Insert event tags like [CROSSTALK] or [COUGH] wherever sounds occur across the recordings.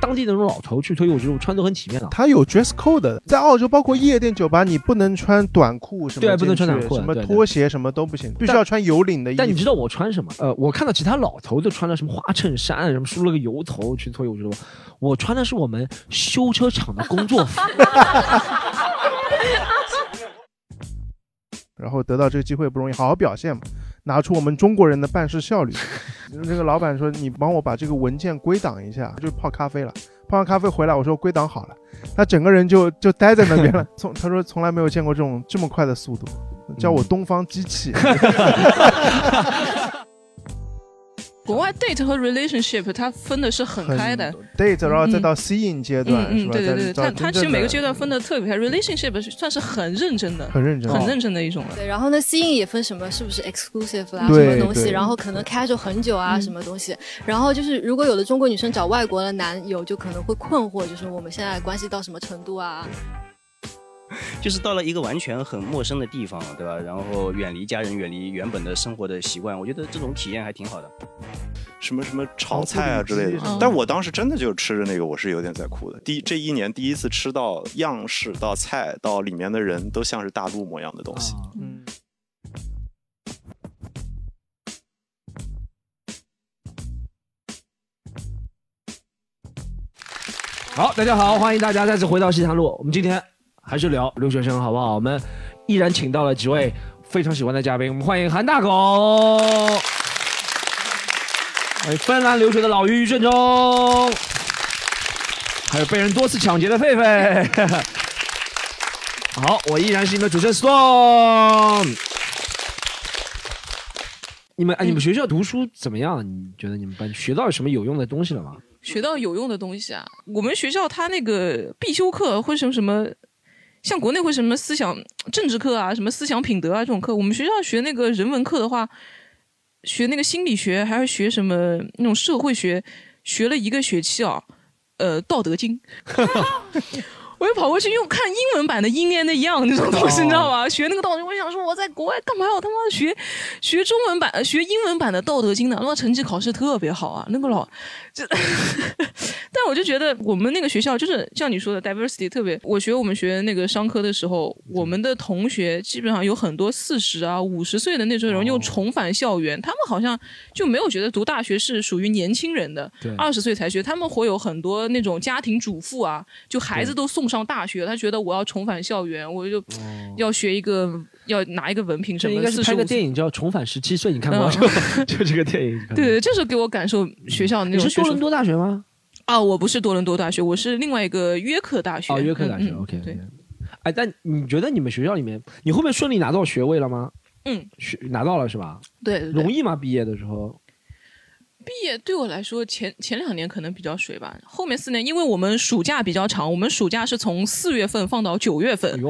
当地的那种老头去脱衣舞之路穿都很体面的。他有 dress code，在澳洲包括夜店酒吧，你不能穿短裤什么，对，不能穿短裤，什么拖鞋什么都不行，必须要穿有领的衣服。但你知道我穿什么？呃，我看到其他老头都穿了什么花衬衫，什么梳了个油头去脱衣舞之路，我穿的是我们修车厂的工作服。[LAUGHS] [LAUGHS] 然后得到这个机会不容易，好好表现嘛。拿出我们中国人的办事效率。[LAUGHS] 那个老板说：“你帮我把这个文件归档一下。”就泡咖啡了，泡完咖啡回来，我说归档好了，他整个人就就待在那边了。[LAUGHS] 从他说从来没有见过这种这么快的速度，叫我东方机器。[LAUGHS] 国外 date 和 relationship 它分的是很开的，date 然后再到 seeing 阶段，嗯嗯，对对对，它它其实每个阶段分的特别开，relationship 算是很认真的，很认真，很认真的一种了。对，然后呢，seeing 也分什么是不是 exclusive 啦，什么东西，然后可能 casual 很久啊，什么东西。然后就是如果有的中国女生找外国的男友，就可能会困惑，就是我们现在关系到什么程度啊？[LAUGHS] 就是到了一个完全很陌生的地方，对吧？然后远离家人，远离原本的生活的习惯，我觉得这种体验还挺好的。什么什么炒菜啊之类的，但我当时真的就吃着那个，我是有点在哭的。第这一年第一次吃到样式到菜到里面的人都像是大陆模样的东西。嗯。好，大家好，欢迎大家再次回到西塘路。我们今天。还是聊留学生好不好？我们依然请到了几位非常喜欢的嘉宾，我们欢迎韩大狗，欢迎芬兰留学的老于于顺中，还有被人多次抢劫的狒狒。[LAUGHS] 好，我依然是你们的主持人 Storm。你们哎，你们学校读书怎么样？你觉得你们班学到什么有用的东西了吗？学到有用的东西啊！我们学校他那个必修课会什么什么。像国内会什么思想政治课啊，什么思想品德啊这种课，我们学校学那个人文课的话，学那个心理学，还要学什么那种社会学，学了一个学期啊，呃，《道德经》。[LAUGHS] 我又跑过去用看英文版的《英年的样》那种东西，你知道吗？学那个道德经，我想说我在国外干嘛要他妈的学学中文版、学英文版的《道德经》呢？那成绩考试特别好啊，那个老就，[LAUGHS] 但我就觉得我们那个学校就是像你说的 diversity 特别。我学我们学那个商科的时候，我们的同学基本上有很多四十啊、五十岁的那种人又重返校园，他们好像就没有觉得读大学是属于年轻人的，二十岁才学。他们会有很多那种家庭主妇啊，就孩子都送。上大学，他觉得我要重返校园，我就要学一个，要拿一个文凭什么。应该是拍个电影叫《重返十七岁》，你看过吗？[LAUGHS] 就这个电影。对对，就是给我感受学校那种。你是多伦多大学吗？啊，我不是多伦多大学，我是另外一个约克大学。哦，约克大学。OK。对。哎，但你觉得你们学校里面，你后面顺利拿到学位了吗？嗯，学拿到了是吧？对。容易吗？毕业的时候？毕业对我来说，前前两年可能比较水吧，后面四年，因为我们暑假比较长，我们暑假是从四月份放到九月份，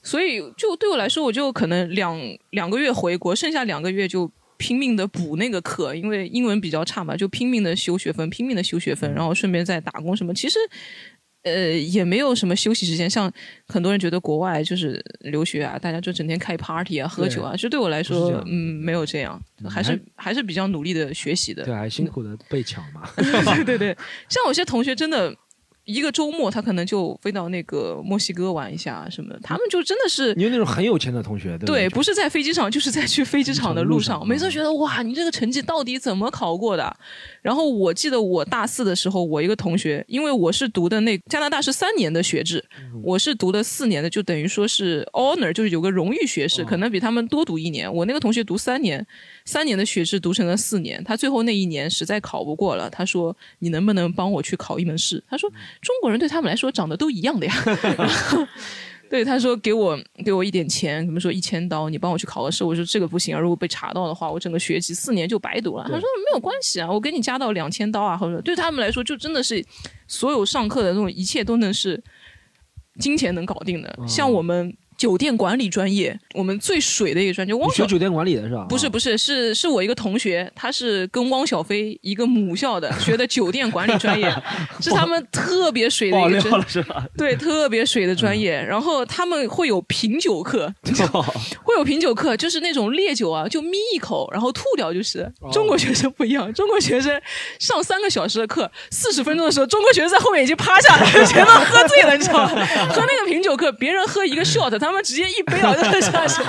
所以就对我来说，我就可能两两个月回国，剩下两个月就拼命的补那个课，因为英文比较差嘛，就拼命的修学分，拼命的修学分，然后顺便再打工什么，其实。呃，也没有什么休息时间，像很多人觉得国外就是留学啊，大家就整天开 party 啊、喝酒啊，其实对我来说，嗯，没有这样，还是还是比较努力的学习的。对，还辛苦的被抢嘛。[LAUGHS] 对对对，像有些同学真的。一个周末，他可能就飞到那个墨西哥玩一下什么的。他们就真的是，你有那种很有钱的同学，对，不是在飞机场，就是在去飞机场的路上。每次觉得哇，你这个成绩到底怎么考过的？然后我记得我大四的时候，我一个同学，因为我是读的那加拿大是三年的学制，我是读的四年的，就等于说是 honor，就是有个荣誉学士，可能比他们多读一年。我那个同学读三年。三年的学制读成了四年，他最后那一年实在考不过了。他说：“你能不能帮我去考一门试？”他说：“中国人对他们来说长得都一样的呀。” [LAUGHS] 对，他说：“给我给我一点钱，怎么说一千刀，你帮我去考个试。”我说：“这个不行啊，如果被查到的话，我整个学籍四年就白读了。”他说：“没有关系啊，我给你加到两千刀啊。”或者对他们来说，就真的是所有上课的那种一切都能是金钱能搞定的。像我们。酒店管理专业，我们最水的一个专业。汪学酒店管理的是吧？不是不是，是是我一个同学，他是跟汪小菲一个母校的，学的酒店管理专业，[LAUGHS] 是他们特别水的一个专，是吧？对，特别水的专业。然后他们会有品酒课，会有品酒课，就是那种烈酒啊，就眯一口，然后吐掉就是。中国学生不一样，中国学生上三个小时的课，四十分钟的时候，中国学生在后面已经趴下了，[LAUGHS] 全都喝醉了，你知道吗？喝那个品酒课，别人喝一个 shot，他。他们直接一杯倒就下去，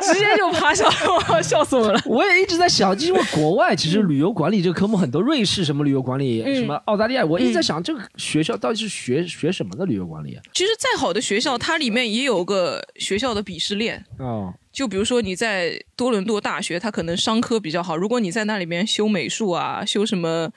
直接就趴下，[LAUGHS] 笑死我了。我也一直在想，因为国外其实旅游管理这个科目很多，瑞士什么旅游管理，什么澳大利亚，我一直在想，这个学校到底是学学什么的旅游管理？其实再好的学校，它里面也有个学校的鄙视链哦。就比如说你在多伦多大学，它可能商科比较好，如果你在那里面修美术啊，修什么。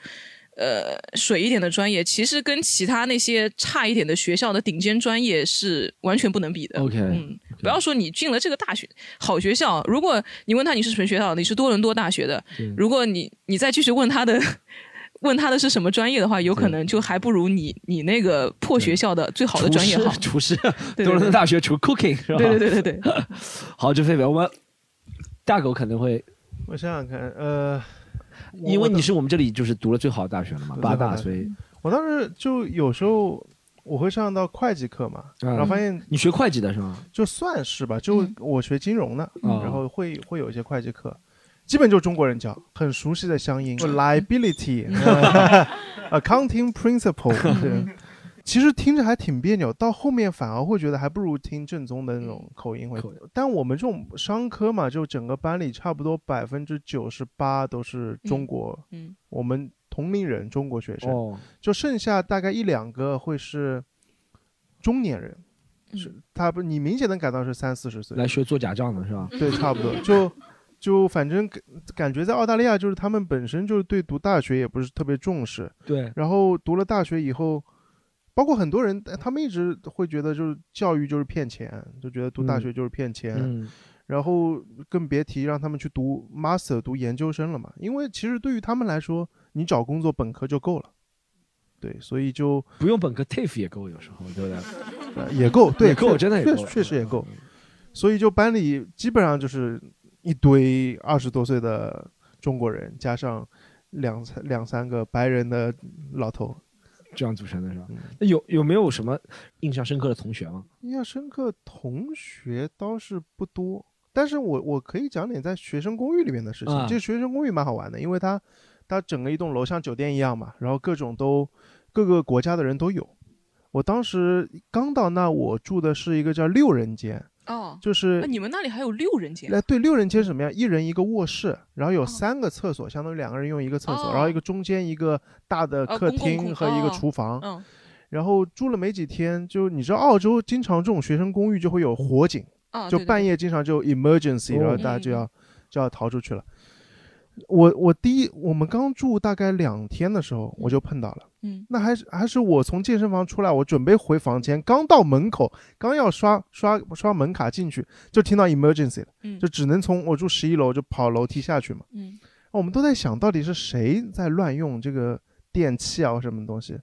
呃，水一点的专业，其实跟其他那些差一点的学校的顶尖专业是完全不能比的。OK，嗯，不要说你进了这个大学好学校，如果你问他你是什么学校，你是多伦多大学的，如果你你再继续问他的，[LAUGHS] 问他的是什么专业的话，有可能就还不如你你那个破学校的最好的专业好。厨师，多伦多大学厨 cooking 是吧？对对对对对。[LAUGHS] 好，就飞飞，我们大狗可能会，我想想看，呃。因为你是我们这里就是读了最好的大学了嘛，八大，所以我当时就有时候我会上到会计课嘛，然后发现你学会计的是吗？就算是吧，就我学金融的，然后会会有一些会计课，基本就中国人教，很熟悉的乡音，liability，accounting [LAUGHS] [LAUGHS] principle。[LAUGHS] 其实听着还挺别扭，到后面反而会觉得还不如听正宗的那种口音会。但我们这种商科嘛，就整个班里差不多百分之九十八都是中国，嗯，我们同龄人中国学生，就剩下大概一两个会是中年人，是他不，你明显能感到是三四十岁。来学做假账的是吧？[LAUGHS] 对，差不多，就就反正感感觉在澳大利亚，就是他们本身就是对读大学也不是特别重视，对，然后读了大学以后。包括很多人，他们一直会觉得就是教育就是骗钱，就觉得读大学就是骗钱，然后更别提让他们去读 master 读研究生了嘛。因为其实对于他们来说，你找工作本科就够了，对，所以就不用本科 TAFE 也够，有时候对不对？[LAUGHS] 也够，对，够，真的也够，确实也够。所以就班里基本上就是一堆二十多岁的中国人，加上两三两三个白人的老头。这样组成的是吧？那有有没有什么印象深刻的同学吗？印象深刻同学倒是不多，但是我我可以讲点在学生公寓里面的事情。这学生公寓蛮好玩的，因为它它整个一栋楼像酒店一样嘛，然后各种都各个国家的人都有。我当时刚到那，我住的是一个叫六人间。哦，就是你们那里还有六人间？哎，对，六人间什么样？一人一个卧室，然后有三个厕所，相当于两个人用一个厕所，然后一个中间一个大的客厅和一个厨房。嗯，然后住了没几天，就你知道澳洲经常这种学生公寓就会有火警，就半夜经常就 emergency，然后大家就要就要逃出去了。我我第一，我们刚住大概两天的时候，我就碰到了。嗯，那还是还是我从健身房出来，我准备回房间，刚到门口，刚要刷刷刷门卡进去，就听到 emergency 了。嗯，就只能从我住十一楼就跑楼梯下去嘛。嗯，我们都在想到底是谁在乱用这个电器啊，什么东西，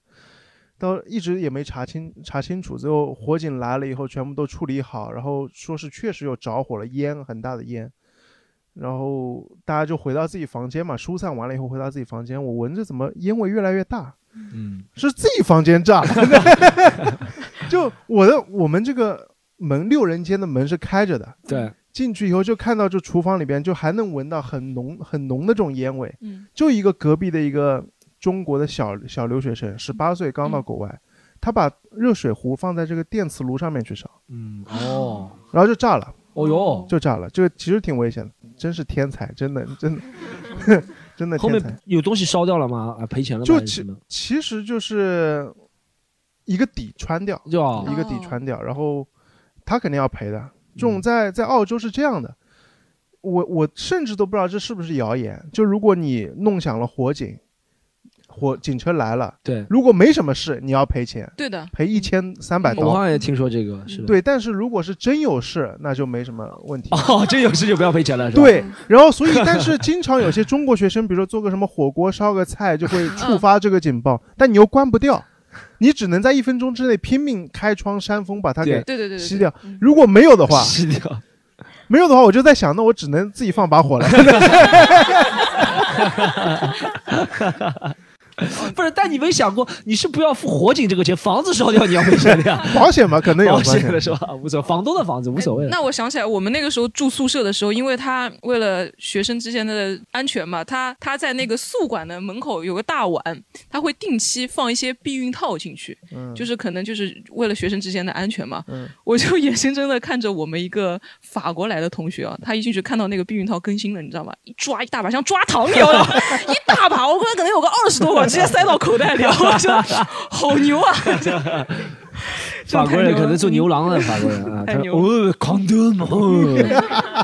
到一直也没查清查清楚。最后火警来了以后，全部都处理好，然后说是确实有着火了，烟很大的烟。然后大家就回到自己房间嘛，疏散完了以后回到自己房间，我闻着怎么烟味越来越大，嗯，是自己房间炸了，[LAUGHS] 就我的我们这个门六人间的门是开着的，对，进去以后就看到这厨房里边就还能闻到很浓很浓的这种烟味，嗯，就一个隔壁的一个中国的小小留学生，十八岁刚到国外，他把热水壶放在这个电磁炉上面去烧，嗯哦，然后就炸了。哦哟，就炸了，这个其实挺危险的，真是天才，真的，真的，[LAUGHS] 真的。后面有东西烧掉了吗？啊，赔钱了吗？就其其实就是一个底穿掉，就一个底穿掉，然后他肯定要赔的。这种在在澳洲是这样的，我我甚至都不知道这是不是谣言。就如果你弄响了火警。火警车来了，对，如果没什么事，你要赔钱，对的，赔一千三百刀。我好像也听说这个，是对，但是如果是真有事，那就没什么问题。哦，[LAUGHS] 真有事就不要赔钱了，是吧？对，然后所以，但是经常有些中国学生，比如说做个什么火锅、烧个菜，就会触发这个警报，[LAUGHS] 但你又关不掉，你只能在一分钟之内拼命开窗扇风把它给对对对吸掉。如果没有的话，吸掉。没有的话，我就在想，那我只能自己放把火了。[LAUGHS] 不是，但你没想过，你是不要付火警这个钱，房子烧掉你要赔钱的呀？[LAUGHS] 保险嘛，可能有 [LAUGHS] 保险的是吧？无所谓，房东的房子无所谓。那我想起来，我们那个时候住宿舍的时候，因为他为了学生之间的安全嘛，他他在那个宿管的门口有个大碗，他会定期放一些避孕套进去，嗯，就是可能就是为了学生之间的安全嘛。嗯，我就眼睁睁的看着我们一个法国来的同学啊，他一进去看到那个避孕套更新了，你知道吗？一抓一大把，像抓糖一样，一大把，我可能可能有个二十多管。直接塞到口袋里，我说好牛啊！[LAUGHS] 法国人可能做牛郎的法国人啊，哦，condom，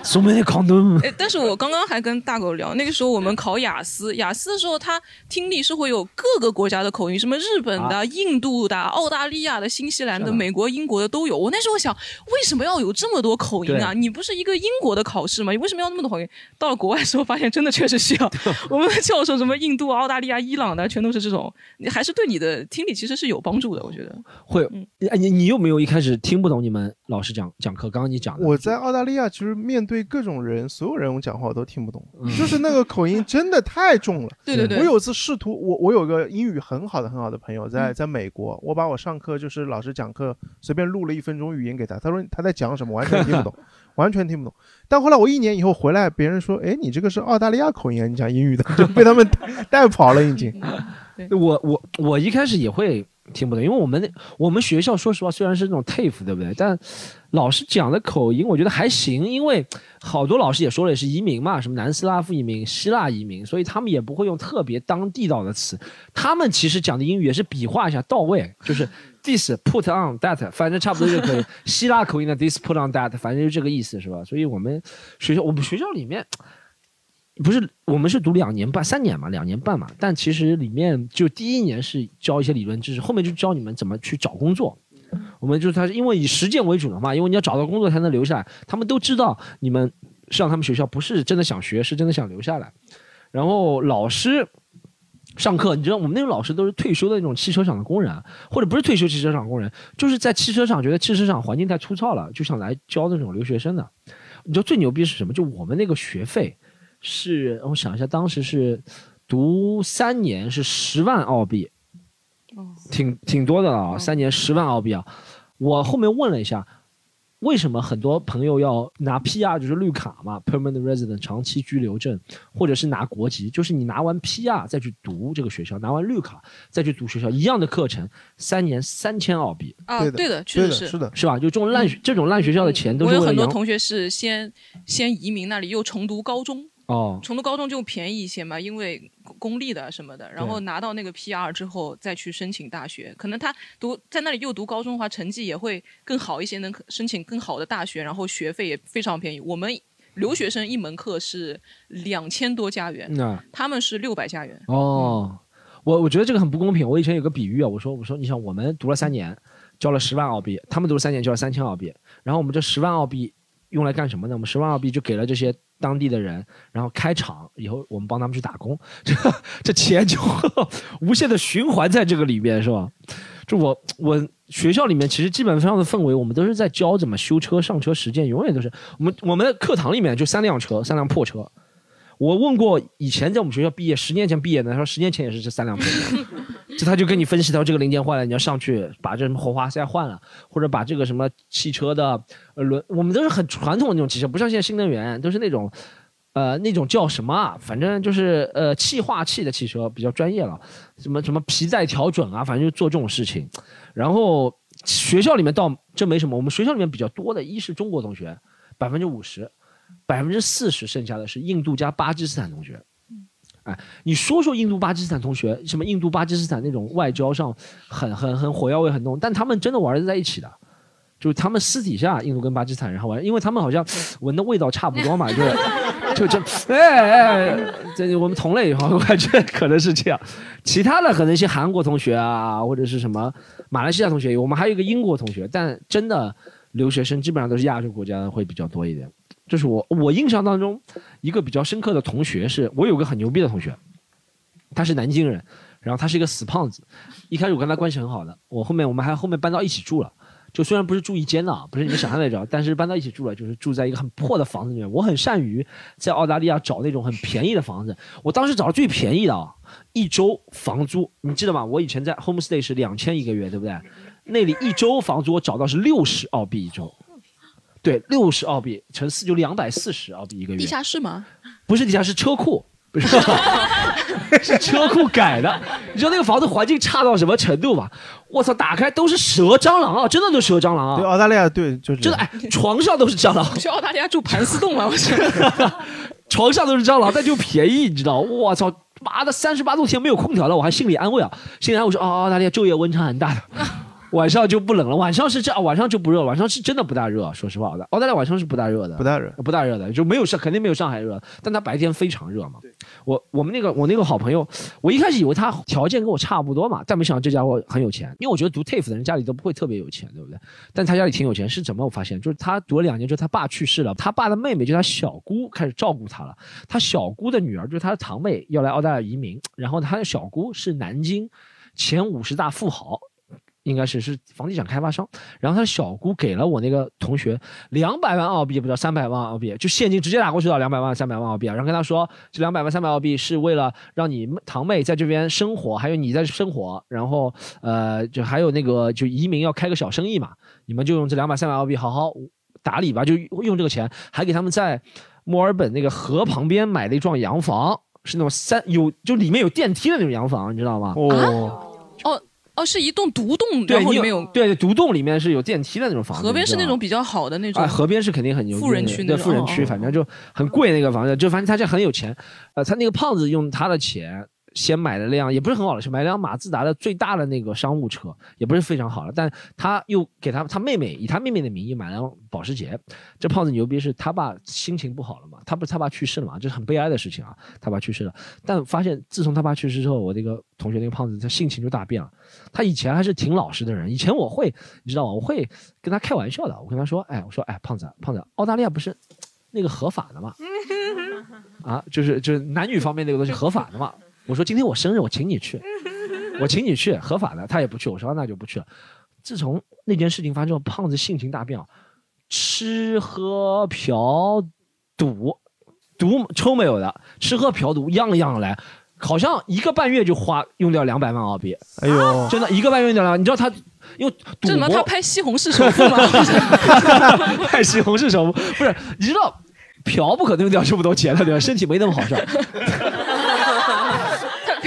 送没 condom。哎，但是我刚刚还跟大狗聊，那个时候我们考雅思，雅思的时候他听力是会有各个国家的口音，什么日本的、印度的、澳大利亚的、新西兰的、美国、英国的都有。我那时候想，为什么要有这么多口音啊？你不是一个英国的考试吗？你为什么要那么多口音？到了国外时候发现，真的确实需要。[LAUGHS] 我们的教授什么印度、澳大利亚、伊朗的，全都是这种，还是对你的听力其实是有帮助的。我觉得会，哎，你你有没有一开始听不懂你们老师讲讲课？刚刚你讲的，我在澳大利亚其实面对各种人，所有人我讲话我都听不懂，就是那个口音真的太重了。[LAUGHS] 对对对，我有一次试图，我我有个英语很好的很好的朋友在在美国，我把我上课就是老师讲课随便录了一分钟语音给他，他说他在讲什么完全听不懂，[LAUGHS] 完全听不懂。但后来我一年以后回来，别人说，哎，你这个是澳大利亚口音啊，你讲英语的就被他们带跑了已经。我我我一开始也会。听不懂，因为我们我们学校说实话虽然是那种 TAFE，对不对？但老师讲的口音我觉得还行，因为好多老师也说了，也是移民嘛，什么南斯拉夫移民、希腊移民，所以他们也不会用特别当地道的词。他们其实讲的英语也是比划一下到位，就是 [LAUGHS] this put on that，反正差不多就可以。希腊口音的 this put on that，反正就这个意思，是吧？所以我们学校我们学校里面。不是，我们是读两年半、三年嘛，两年半嘛。但其实里面就第一年是教一些理论知识，后面就教你们怎么去找工作。我们就是他，因为以实践为主的嘛，因为你要找到工作才能留下来。他们都知道你们上他们学校不是真的想学，是真的想留下来。然后老师上课，你知道我们那种老师都是退休的那种汽车厂的工人，或者不是退休汽车厂工人，就是在汽车厂觉得汽车厂环境太粗糙了，就想来教那种留学生的。你知道最牛逼是什么？就我们那个学费。是，我想一下，当时是读三年是十万澳币，挺挺多的了啊，三年十万澳币啊。我后面问了一下，为什么很多朋友要拿 PR 就是绿卡嘛，permanent resident 长期居留证，或者是拿国籍，就是你拿完 PR 再去读这个学校，拿完绿卡再去读学校一样的课程，三年三千澳币。啊，对的，确实是是的，是吧？就这种烂这种烂学校的钱都是。我有很多同学是先先移民那里，又重读高中。哦，成都高中就便宜一些嘛，因为公立的什么的，然后拿到那个 PR 之后再去申请大学，可能他读在那里又读高中的话，成绩也会更好一些，能申请更好的大学，然后学费也非常便宜。我们留学生一门课是两千多加元，他们是六百加元。哦，我我觉得这个很不公平。我以前有个比喻啊，我说我说你想我们读了三年，交了十万澳币，他们读了三年交了三千澳币，然后我们这十万澳币用来干什么呢？我们十万澳币就给了这些。当地的人，然后开厂以后，我们帮他们去打工，[LAUGHS] 这这钱就无限的循环在这个里面，是吧？就我我学校里面其实基本上的氛围，我们都是在教怎么修车、上车实践，永远都是我们我们的课堂里面就三辆车，三辆破车。我问过以前在我们学校毕业十年前毕业的，他说十年前也是这三辆破车。[LAUGHS] 这他就跟你分析，他说这个零件坏了，你要上去把这什么火花塞换了，或者把这个什么汽车的轮，我们都是很传统的那种汽车，不像现在新能源都是那种，呃，那种叫什么啊？反正就是呃气化器的汽车比较专业了，什么什么皮带调准啊，反正就做这种事情。然后学校里面倒真没什么，我们学校里面比较多的，一是中国同学，百分之五十，百分之四十剩下的是印度加巴基斯坦同学。哎，你说说印度巴基斯坦同学，什么印度巴基斯坦那种外交上很很很火药味很浓，但他们真的玩的在一起的，就是他们私底下印度跟巴基斯坦人还玩，因为他们好像闻的味道差不多嘛，[LAUGHS] 就就这哎哎，这我们同类哈，我感觉可能是这样。其他的可能一些韩国同学啊，或者是什么马来西亚同学，我们还有一个英国同学，但真的留学生基本上都是亚洲国家会比较多一点。就是我我印象当中一个比较深刻的同学，是我有个很牛逼的同学，他是南京人，然后他是一个死胖子。一开始我跟他关系很好的，我后面我们还后面搬到一起住了。就虽然不是住一间的，不是你们想象那种，但是搬到一起住了，就是住在一个很破的房子里面。我很善于在澳大利亚找那种很便宜的房子。我当时找的最便宜的啊，一周房租，你记得吗？我以前在 homestay 是两千一个月，对不对？那里一周房租我找到是六十澳币一周，对，六十澳币乘四就两百四十澳币一个月。地下室吗？不是地下室，车库。不是，是车库改的。你知道那个房子环境差到什么程度吗？我操，打开都是蛇、蟑螂啊，真的都是蛇、蟑螂啊。对，澳大利亚对，就是真的，哎，床上都是蟑螂。[LAUGHS] 去澳大利亚住盘丝洞吗？我去，[LAUGHS] 床上都是蟑螂，但就便宜，你知道？我操，妈的，三十八度天没有空调了，我还心里安慰啊，心里安慰说，哦，澳大利亚昼夜温差很大的。晚上就不冷了，晚上是这样，晚上就不热，晚上是真的不大热。说实话的，澳大利亚晚上是不大热的，不大热，不大热的，就没有上，肯定没有上海热。但它白天非常热嘛。我我们那个我那个好朋友，我一开始以为他条件跟我差不多嘛，但没想到这家伙很有钱。因为我觉得读 TAFE 的人家里都不会特别有钱，对不对？但他家里挺有钱，是怎么我发现？就是他读了两年之后，他爸去世了，他爸的妹妹就他小姑开始照顾他了。他小姑的女儿就是他的堂妹要来澳大利亚移民，然后他的小姑是南京前五十大富豪。应该是是房地产开发商，然后他的小姑给了我那个同学两百万澳币，不知道三百万澳币，就现金直接打过去了，两百万三百万澳币，然后跟他说，这两百万三百澳币是为了让你堂妹在这边生活，还有你在生活，然后呃，就还有那个就移民要开个小生意嘛，你们就用这两百三百澳币好好打理吧，就用这个钱，还给他们在墨尔本那个河旁边买了一幢洋房，是那种三有就里面有电梯的那种洋房，你知道吗？哦哦。哦，是一栋独栋，然后里面有对独栋里面是有电梯的那种房子。河边是那种比较好的那种。哎，河边是肯定很有富人区对富人区，反正就很贵那个房子，就反正他家很有钱。呃，他那个胖子用他的钱。先买了辆也不是很好的车，买了辆马自达的最大的那个商务车，也不是非常好了。但他又给他他妹妹以他妹妹的名义买了保时捷。这胖子牛逼是他爸心情不好了嘛？他不是他爸去世了嘛？这是很悲哀的事情啊！他爸去世了，但发现自从他爸去世之后，我那个同学那个胖子他性情就大变了。他以前还是挺老实的人，以前我会你知道吗？我会跟他开玩笑的，我跟他说，哎，我说哎，胖子胖子，澳大利亚不是那个合法的嘛？啊，[LAUGHS] [LAUGHS] 就是就是男女方面那个东西合法的嘛？我说今天我生日，我请你去，[LAUGHS] 我请你去，合法的。他也不去，我说那就不去了。自从那件事情发生之后，胖子性情大变啊，吃喝嫖赌，赌抽没有的，吃喝嫖赌样样来，好像一个半月就花用掉两百万澳币。哎呦，真的一个半月用掉了。你知道他因为这什么？他拍西红柿首富吗？[LAUGHS] 拍西红柿首富不是？你知道嫖不可能用掉这么多钱的，对吧？身体没那么好 [LAUGHS]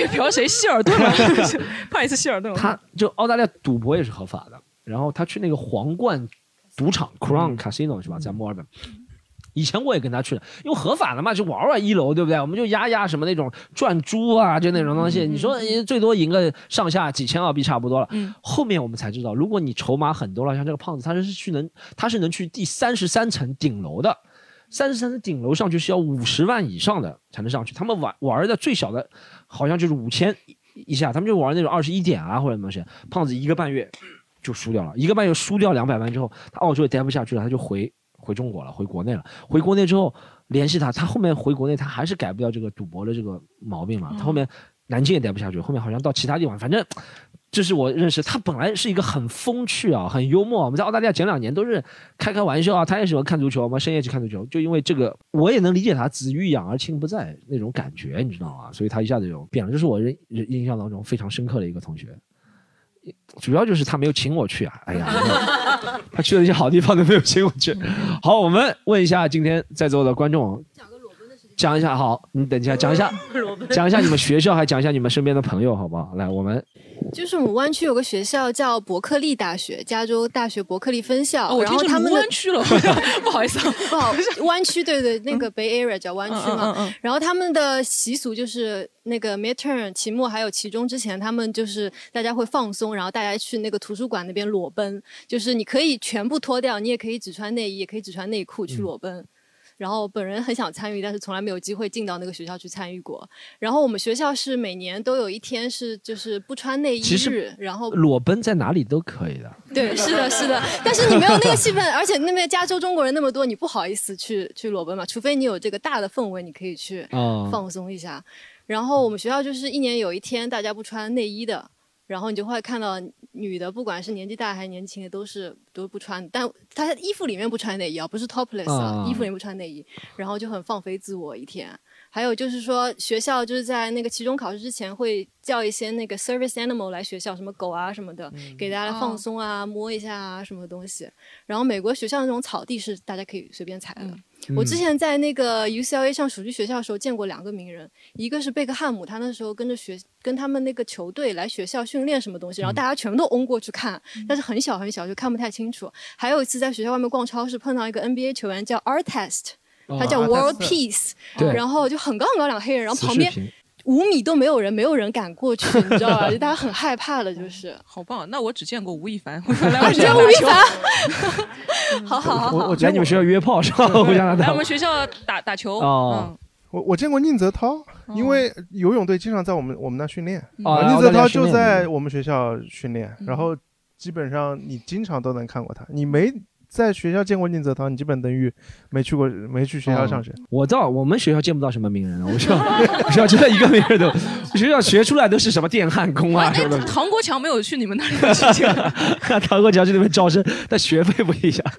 受。嫖谁？希尔顿吗？[LAUGHS] 怕一次希尔顿。他就澳大利亚赌博也是合法的，然后他去那个皇冠赌场 Crown Casino 是吧，在墨尔本。以前我也跟他去的，因为合法的嘛，就玩玩一楼，对不对？我们就压压什么那种转珠啊，就那种东西。你说最多赢个上下几千澳币差不多了。后面我们才知道，如果你筹码很多了，像这个胖子，他是去能，他是能去第三十三层顶楼的。三十三层顶楼上去是要五十万以上的才能上去。他们玩玩的最小的，好像就是五千一下。他们就玩那种二十一点啊或者什么东西。胖子一个半月就输掉了，一个半月输掉两百万之后，他澳洲也待不下去了，他就回回中国了，回国内了。回国内之后联系他，他后面回国内他还是改不掉这个赌博的这个毛病嘛。他后面南京也待不下去，后面好像到其他地方，反正。这是我认识他，本来是一个很风趣啊，很幽默。我们在澳大利亚前两年都是开开玩笑啊，他也喜欢看足球嘛，深夜去看足球。就因为这个，我也能理解他子欲养而亲不在那种感觉，你知道吗？所以他一下子就变了。这是我印印象当中非常深刻的一个同学。主要就是他没有请我去啊，哎呀，[LAUGHS] 他去了一些好地方都没有请我去。好，我们问一下今天在座的观众。讲一下好，你等一下讲一下，[LAUGHS] 讲一下你们学校，还讲一下你们身边的朋友，好不好？来，我们就是我们湾区有个学校叫伯克利大学，加州大学伯克利分校。然后他们湾区了，[LAUGHS] 不好意思，[LAUGHS] 不好，湾区对对，那个 Bay Area 叫湾区嘛。然后他们的习俗就是那个 midterm 期末还有期中之前，他们就是大家会放松，然后大家去那个图书馆那边裸奔，就是你可以全部脱掉，你也可以只穿内衣，也可以只穿内裤去裸奔。然后本人很想参与，但是从来没有机会进到那个学校去参与过。然后我们学校是每年都有一天是就是不穿内衣日，然后裸奔在哪里都可以的。对，是的，是的。但是你没有那个气氛，而且那边加州中国人那么多，你不好意思去去裸奔嘛？除非你有这个大的氛围，你可以去放松一下。然后我们学校就是一年有一天大家不穿内衣的，然后你就会看到女的，不管是年纪大还是年轻的，都是都不穿，但她衣服里面不穿内衣啊，不是 topless 啊，衣服里面不穿内衣，然后就很放飞自我一天。还有就是说，学校就是在那个期中考试之前会叫一些那个 service animal 来学校，什么狗啊什么的，给大家放松啊，摸一下啊什么东西。然后美国学校那种草地是大家可以随便踩的。我之前在那个 UCLA 上暑期学校的时候见过两个名人，一个是贝克汉姆，他那时候跟着学跟他们那个球队来学校训练什么东西，然后大家全部都嗡过去看，但是很小很小就看不太清楚。还有一次在学校外面逛超市碰到一个 NBA 球员叫 Artest。他叫 World Peace，然后就很高很高两个黑人，然后旁边五米都没有人，没有人敢过去，[LAUGHS] 你知道吧？就大家很害怕的，就是好棒。那我只见过吴亦凡，我见吴亦凡，[LAUGHS] 好好好，我来你们学校约炮是吧？[LAUGHS] 来我们学校打打球。哦，我我见过宁泽涛，因为游泳队经常在我们我们那训练，啊宁泽涛就在我们学校训练，然后基本上你经常都能看过他，你没。在学校见过宁泽涛，你基本等于没去过，没去学校上学。我知道我们学校见不到什么名人了，我学校学校就在一个名人都，学校学出来都是什么电焊工啊什么的。唐国强没有去你们那里去见，[LAUGHS] 唐国强去那边招生，[LAUGHS] 但学费不一样。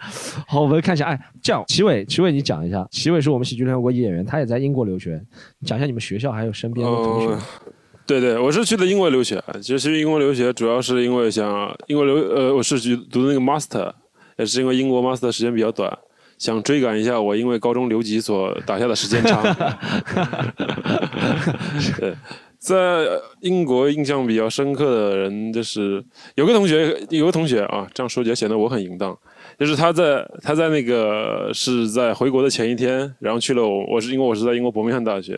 好，我们看一下，哎，这样，齐伟，齐伟，你讲一下，齐伟是我们喜剧联合国演员，他也在英国留学，讲一下你们学校还有身边的同学。对对，我是去的英国留学，其实去英国留学主要是因为想英国留，呃，我是去读的那个 master。也是因为英国 master 的时间比较短，想追赶一下我因为高中留级所打下的时间差。[LAUGHS] 对，在英国印象比较深刻的人就是有个同学，有个同学啊，这样说起来显得我很淫荡。就是他在他在那个是在回国的前一天，然后去了我我是因为我是在英国伯明翰大学，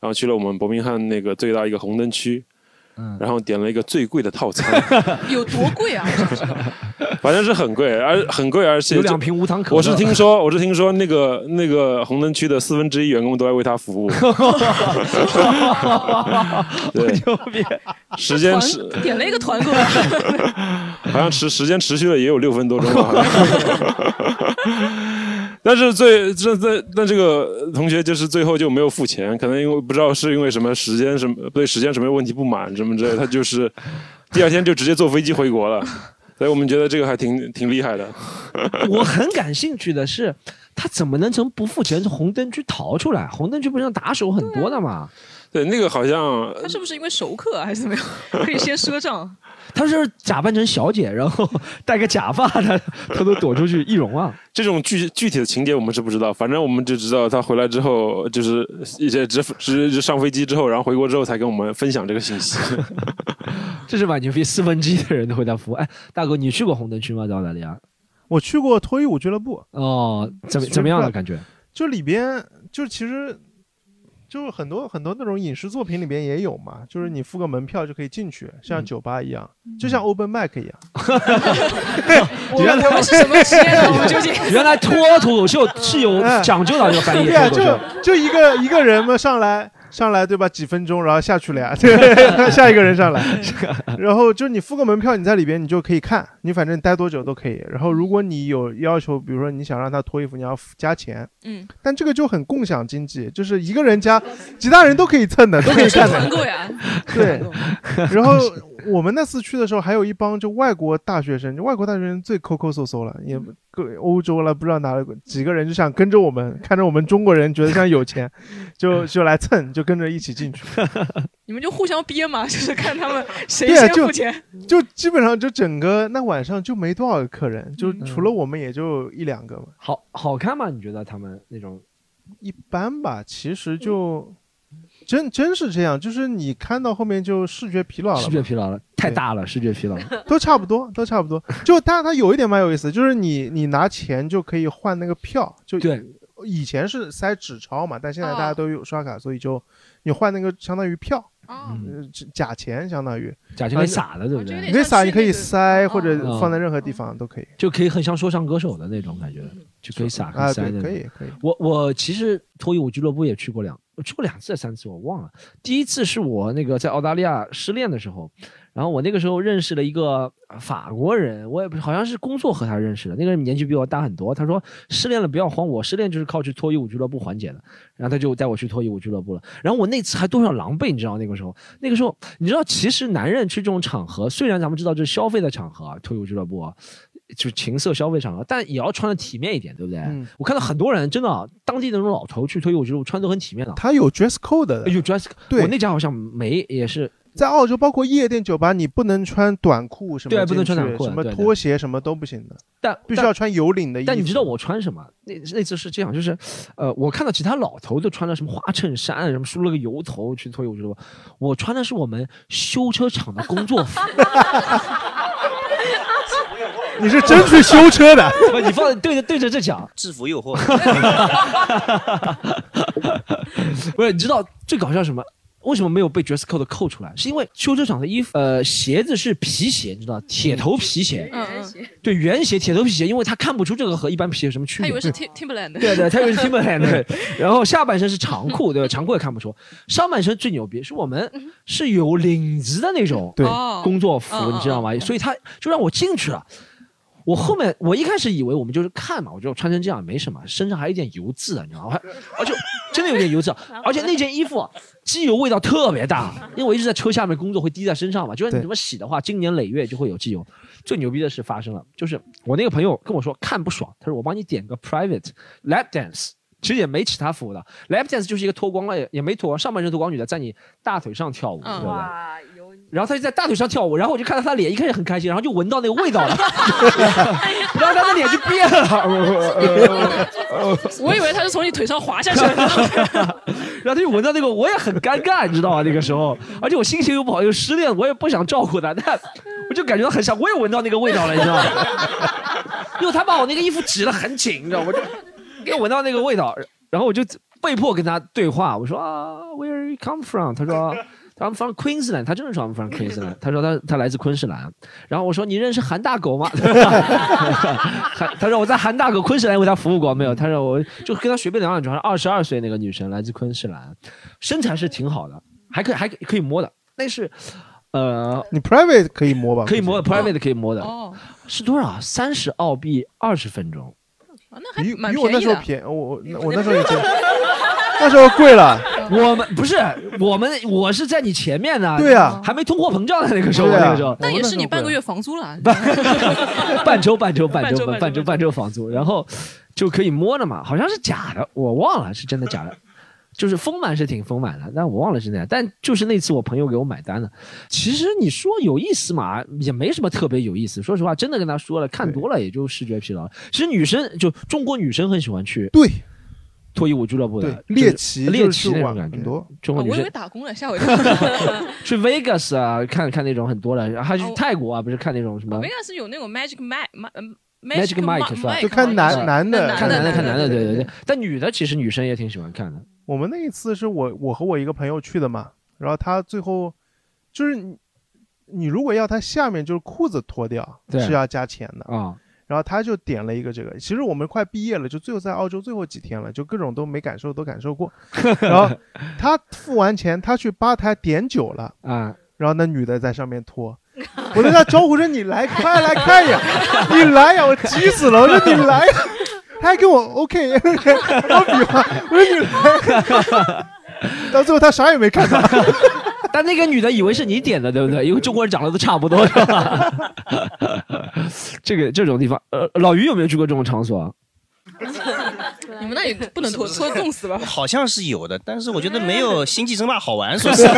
然后去了我们伯明翰那个最大一个红灯区。然后点了一个最贵的套餐，有多贵啊？[LAUGHS] [LAUGHS] 反正是很贵，而很贵，而且有两瓶无糖可乐。我是听说，我是听说那个那个红灯区的四分之一员工都在为他服务。[LAUGHS] 对，时间是点了一个团购，[LAUGHS] 好像持时间持续了也有六分多钟吧。但是最这这但这个同学就是最后就没有付钱，可能因为不知道是因为什么时间什么对时间什么问题不满什么之类，他就是第二天就直接坐飞机回国了。所以我们觉得这个还挺挺厉害的。[LAUGHS] 我很感兴趣的是，他怎么能从不付钱从红灯区逃出来？红灯区不是打手很多的吗？对，那个好像他是不是因为熟客还是怎么样？可以先赊账。[LAUGHS] 他是假扮成小姐，然后戴个假发，他偷偷躲出去易容啊。这种具具体的情节我们是不知道，反正我们就知道他回来之后，就是一些直直上飞机之后，然后回国之后才跟我们分享这个信息。[LAUGHS] 这是蛮牛逼，四分之一的人都会他服务。哎，大哥，你去过红灯区吗？在澳大利亚？我去过脱衣舞俱乐部。哦，怎么怎么样的感觉？就里边，就其实。就是很多很多那种影视作品里边也有嘛，就是你付个门票就可以进去，像酒吧一样，就像 open mic 一样。[LAUGHS] 原来是什么职业？我们究竟 [LAUGHS] 原来脱脱口秀是有讲究的，这个翻译。对啊，就就一个一个人嘛上来。上来对吧？几分钟，然后下去了呀。[LAUGHS] [LAUGHS] 下一个人上来，[LAUGHS] 然后就你付个门票，你在里边你就可以看，你反正待多久都可以。然后如果你有要求，比如说你想让他脱衣服，你要加钱。嗯。但这个就很共享经济，就是一个人加，其他人都可以蹭的，都可以看的。对。然后。我们那次去的时候，还有一帮就外国大学生，就外国大学生最抠抠搜搜了，也各欧洲了，不知道哪几个人就想跟着我们，看着我们中国人觉得像有钱，就 [LAUGHS] 就来蹭，就跟着一起进去。[LAUGHS] 你们就互相憋嘛，就是看他们谁先付钱。就基本上就整个那晚上就没多少个客人，就除了我们也就一两个嘛。好好看吗？你觉得他们那种一般吧？其实就。真真是这样，就是你看到后面就视觉疲劳了，视觉疲劳了，太大了，视觉疲劳都差不多，都差不多。就但是它有一点蛮有意思，就是你你拿钱就可以换那个票，就对，以前是塞纸钞嘛，但现在大家都有刷卡，所以就你换那个相当于票，假钱相当于假钱可以撒的，对不对？你可以撒，你可以塞或者放在任何地方都可以，就可以很像说唱歌手的那种感觉，就可以撒可以塞的，可以可以。我我其实脱衣舞俱乐部也去过两。我去过两次、三次，我忘了。第一次是我那个在澳大利亚失恋的时候，然后我那个时候认识了一个法国人，我也不好像是工作和他认识的。那个人年纪比我大很多。他说失恋了不要慌，我失恋就是靠去脱衣舞俱乐部缓解的。然后他就带我去脱衣舞俱乐部了。然后我那次还多少狼狈，你知道那个时候？那个时候你知道，其实男人去这种场合，虽然咱们知道这是消费的场合，脱衣舞俱乐部。就是情色消费场合，但也要穿的体面一点，对不对？我看到很多人真的，当地的那种老头去脱衣舞俱乐部穿都很体面的。他有 dress code 的，有 dress。对，我那家好像没，也是在澳洲，包括夜店酒吧，你不能穿短裤什么，对，不能穿短裤，什么拖鞋什么都不行的。但必须要穿有领的衣服。但你知道我穿什么？那那次是这样，就是，呃，我看到其他老头都穿了什么花衬衫，什么梳了个油头去脱衣舞俱乐部，我穿的是我们修车厂的工作服。[LAUGHS] 你是真去修车的？[LAUGHS] 不，你放对着对着这讲，[LAUGHS] 制服诱惑。[LAUGHS] 不是，你知道最搞笑什么？为什么没有被 dress code 扣出来？是因为修车厂的衣服，呃，鞋子是皮鞋，你知道，铁头皮鞋。嗯嗯。对，圆鞋，铁头皮鞋，因为他看不出这个和一般皮鞋有什么区别。他以为是 Tim Timberland。对对，他以为是 Timberland。对。然后下半身是长裤，对吧？长裤也看不出。上半身最牛逼，是我们是有领子的那种工作服，你知道吗？所以他就让我进去了。我后面我一开始以为我们就是看嘛，我就穿成这样没什么，身上还有点油渍，你知道吗？而且真的有点油渍，[LAUGHS] 而且那件衣服机油味道特别大，因为我一直在车下面工作，会滴在身上嘛。就算你怎么洗的话，经年累月就会有机油。最牛逼的事发生了，就是我那个朋友跟我说看不爽，他说我帮你点个 private lap dance，其实也没其他服务的，lap dance 就是一个脱光了也没脱光上半身脱光女的在你大腿上跳舞，对不对？然后他就在大腿上跳舞，然后我就看到他脸，一开始很开心，然后就闻到那个味道了，[LAUGHS] 然后他的脸就变了。我以为他是从你腿上滑下去，然后他就闻到那个，我也很尴尬，你知道吗？那个时候，而且我心情又不好，又失恋，我也不想照顾他，但我就感觉到很像，我也闻到那个味道了，你知道吗？因为他把我那个衣服挤得很紧，你知道，我就又闻到那个味道，然后我就被迫跟他对话，我说啊，Where you come from？他说。他们 from Queensland，他真的说他们 from Queensland。他说他他来自昆士兰。然后我说你认识韩大狗吗？[LAUGHS] 他说我在韩大狗昆士兰为他服务过没有？他说我就跟他随便聊两句。二十二岁那个女生来自昆士兰，身材是挺好的，还可以还可以摸的。但是，呃，你 private 可以摸吧？可以摸，private 可以摸的。哦，是多少？三十澳币二十分钟。啊，那还蛮比我那时候便宜。我我我那时候也见。[LAUGHS] 那时候贵了，[LAUGHS] 我们不是我们，我是在你前面呢。对呀，还没通货膨胀的那个时候，那个时候。那也是你半个月房租了。半周，半周，半周，半周，半周房租，然后就可以摸了嘛？好像是假的，我忘了是真的假的。就是丰满是挺丰满的，但我忘了是那样。但就是那次我朋友给我买单了。其实你说有意思嘛，也没什么特别有意思。说实话，真的跟他说了，看多了也就视觉疲劳。其实女生就中国女生很喜欢去。对。脱衣舞俱乐部的猎奇，猎奇那种感觉。中国女生打工了，吓我一跳。[LAUGHS] 去 Vegas 啊，看看那种很多了，然后还去泰国啊，不是看那种什么？Vegas 有那种 Magic Mike，Magic Mike 是吧？就看男男的，看男的，看男的，对对对。但女的其实女生也挺喜欢看的。我们那一次是我我和我一个朋友去的嘛，然后他最后就是你你如果要他下面就是裤子脱掉是要加钱的啊。然后他就点了一个这个，其实我们快毕业了，就最后在澳洲最后几天了，就各种都没感受，都感受过。[LAUGHS] 然后他付完钱，他去吧台点酒了啊，然后那女的在上面拖，我跟他招呼说：“你来，快来看呀，你来呀！”我急死了，我说：“你来呀。”他还跟我 OK，[LAUGHS] 我比划，我说：“你来。[LAUGHS] ”到最后他啥也没看到。但那个女的以为是你点的，对不对？因为中国人长得都差不多，是吧？[LAUGHS] 这个这种地方，呃，老于有没有去过这种场所？你们那里不能拖拖冻死了。好像是有的，但是我觉得没有《星际争霸》好玩，[LAUGHS] 说实话。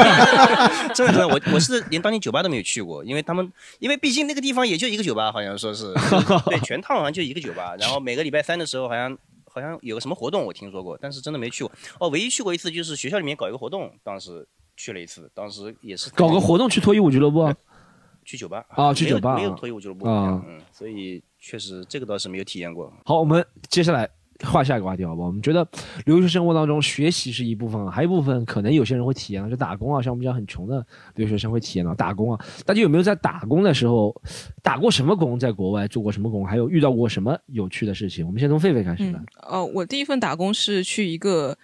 真的真的，我我是连当年酒吧都没有去过，因为他们，因为毕竟那个地方也就一个酒吧，好像说是，[LAUGHS] 对，全套好像就一个酒吧。然后每个礼拜三的时候，好像好像有个什么活动，我听说过，但是真的没去过。哦，唯一去过一次就是学校里面搞一个活动，当时。去了一次，当时也是搞个活动去脱衣舞俱乐部，[LAUGHS] 去酒吧啊，去酒吧没有脱衣舞俱乐部啊，嗯，所以确实这个倒是没有体验过。好，我们接下来换下一个话题，好不好？我们觉得留学生活当中学习是一部分，还有一部分可能有些人会体验到就打工啊，像我们这样很穷的留学生会体验到打工啊。大家有没有在打工的时候打过什么工？在国外做过什么工？还有遇到过什么有趣的事情？我们先从狒狒开始吧。哦，我第一份打工是去一个。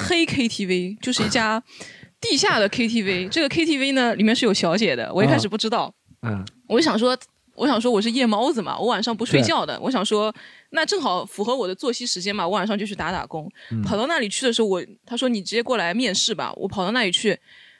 黑 KTV，就是一家地下的 KTV。这个 KTV 呢，里面是有小姐的。我一开始不知道，嗯，我就想说，我想说我是夜猫子嘛，我晚上不睡觉的。我想说，那正好符合我的作息时间嘛，我晚上就去打打工。跑到那里去的时候，我他说你直接过来面试吧。我跑到那里去，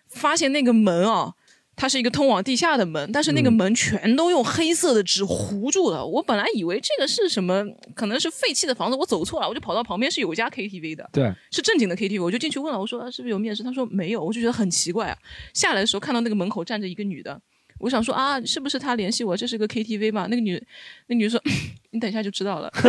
发现那个门啊。它是一个通往地下的门，但是那个门全都用黑色的纸糊住了。我本来以为这个是什么，可能是废弃的房子，我走错了，我就跑到旁边是有一家 KTV 的，对，是正经的 KTV，我就进去问了，我说是不是有面试？他说没有，我就觉得很奇怪啊。下来的时候看到那个门口站着一个女的，我想说啊，是不是她联系我？这是个 KTV 吧？那个女，那女的说，你等一下就知道了。[LAUGHS]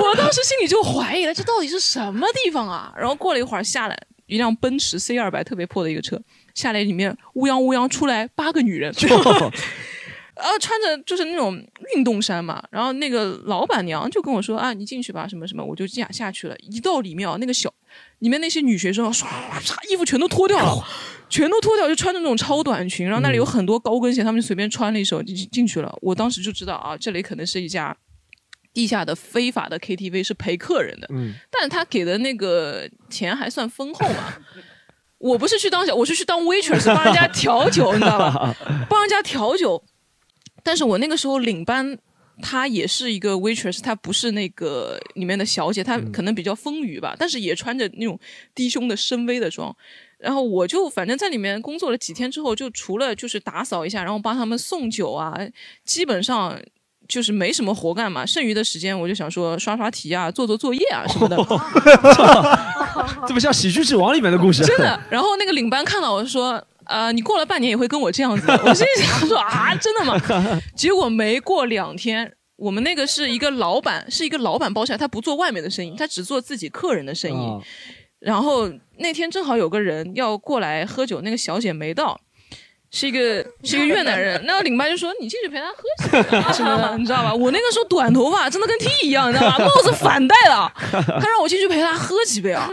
我当时心里就怀疑了，这到底是什么地方啊？然后过了一会儿下来。一辆奔驰 C 二百特别破的一个车，下来里面乌泱乌泱出来八个女人 [LAUGHS] [LAUGHS] 然后穿着就是那种运动衫嘛，然后那个老板娘就跟我说啊，你进去吧，什么什么，我就这样下去了。一到里面啊，那个小里面那些女学生唰唰衣服全都脱掉了，全都脱掉，就穿着那种超短裙，然后那里有很多高跟鞋，他们就随便穿了一手就进去了。我当时就知道啊，这里可能是一家。地下的非法的 KTV 是陪客人的，嗯，但是他给的那个钱还算丰厚嘛。[LAUGHS] 我不是去当小，我是去当 waitress [LAUGHS] 帮人家调酒，你知道吧？[LAUGHS] 帮人家调酒。但是我那个时候领班，她也是一个 waitress，她不是那个里面的小姐，她可能比较丰腴吧，但是也穿着那种低胸的深 V 的装。然后我就反正在里面工作了几天之后，就除了就是打扫一下，然后帮他们送酒啊，基本上。就是没什么活干嘛，剩余的时间我就想说刷刷题啊，做做作业啊什么的。[LAUGHS] 这么像《喜剧之王》里面的故事。真的。然后那个领班看到我说：“呃，你过了半年也会跟我这样子。”我心里想说：“啊，真的吗？”结果没过两天，我们那个是一个老板，是一个老板包下来，他不做外面的生意，他只做自己客人的生意。然后那天正好有个人要过来喝酒，那个小姐没到。是一个是一个越南人，[LAUGHS] 那个领班就说你进去陪他喝几什么的，你知道吧？我那个时候短头发，真的跟 T 一样，你知道吧？[LAUGHS] 帽子反戴了，他让我进去陪他喝几杯啊，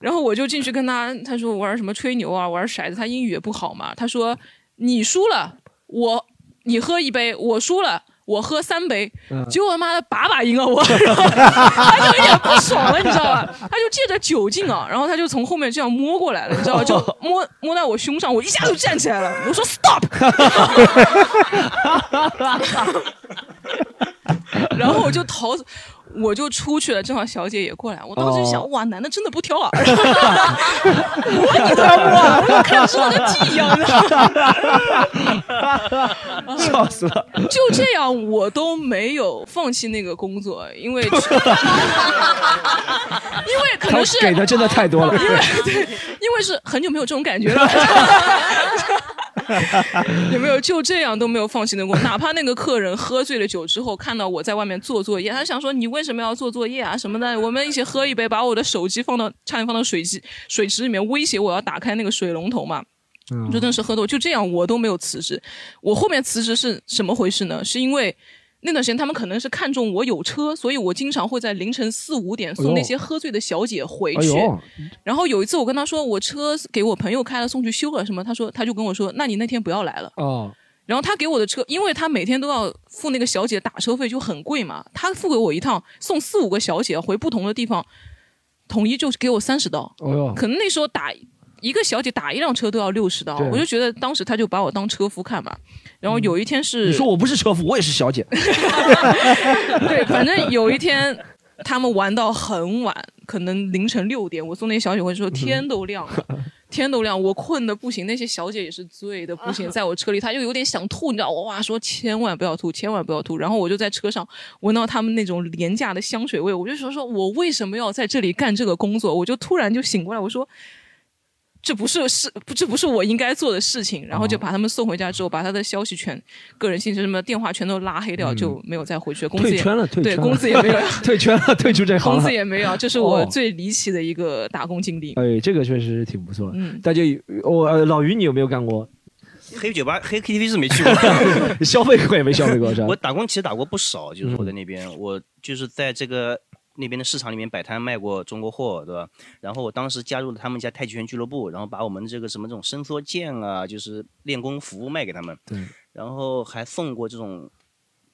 然后我就进去跟他，他说玩什么吹牛啊，玩骰子，他英语也不好嘛，他说你输了，我你喝一杯，我输了。我喝三杯，结果他妈的把把赢了我，[LAUGHS] 然后他就有点不爽了，你知道吧？他就借着酒劲啊，然后他就从后面这样摸过来了，你知道吧？[LAUGHS] 就摸摸到我胸上，我一下就站起来了，我说 stop，[LAUGHS] 然后我就逃走。我就出去了，正好小姐也过来。我当时想，哇，男的真的不挑啊！我你都要摸，我看是跟鸡一样的，笑死了。就这样，我都没有放弃那个工作，因为 [LAUGHS] 因为可能是给的真的太多了，因为对，因为是很久没有这种感觉了。[LAUGHS] [LAUGHS] 有没有就这样都没有放弃的过？哪怕那个客人喝醉了酒之后，看到我在外面做作业，他想说你为什么要做作业啊什么的？我们一起喝一杯，把我的手机放到差点放到水机水池里面，威胁我要打开那个水龙头嘛。真的是喝多，就这样我都没有辞职。我后面辞职是什么回事呢？是因为。那段时间，他们可能是看中我有车，所以我经常会在凌晨四五点送那些喝醉的小姐回去。然后有一次，我跟他说我车给我朋友开了，送去修了什么，他说他就跟我说，那你那天不要来了。哦。然后他给我的车，因为他每天都要付那个小姐打车费，就很贵嘛。他付给我一趟送四五个小姐回不同的地方，统一就给我三十刀。哦可能那时候打。一个小姐打一辆车都要六十刀，我就觉得当时他就把我当车夫看嘛。然后有一天是你说我不是车夫，我也是小姐。[LAUGHS] 对，反正有一天他们玩到很晚，可能凌晨六点，我送那些小姐回去说天都亮了，[LAUGHS] 天都亮，我困的不行，那些小姐也是醉的不行，[LAUGHS] 在我车里，她就有点想吐，你知道，哇，说千万不要吐，千万不要吐。然后我就在车上闻到他们那种廉价的香水味，我就说说我为什么要在这里干这个工作？我就突然就醒过来，我说。这不是是不这不是我应该做的事情，然后就把他们送回家之后，把他的消息全、个人信息什么电话全都拉黑掉，就没有再回去。退圈了，退对，工资也没有，[LAUGHS] 退圈了，退出这行工资也没有，这是我最离奇的一个打工经历。哎，这个确实是挺不错。嗯，大家我老于，你有没有干过？黑酒吧、黑 KTV 是没去过，[LAUGHS] 消费过也没消费过是吧？我打工其实打过不少，就是我在那边，我就是在这个。那边的市场里面摆摊卖过中国货，对吧？然后我当时加入了他们家太极拳俱乐部，然后把我们这个什么这种伸缩剑啊，就是练功服卖给他们。对。然后还送过这种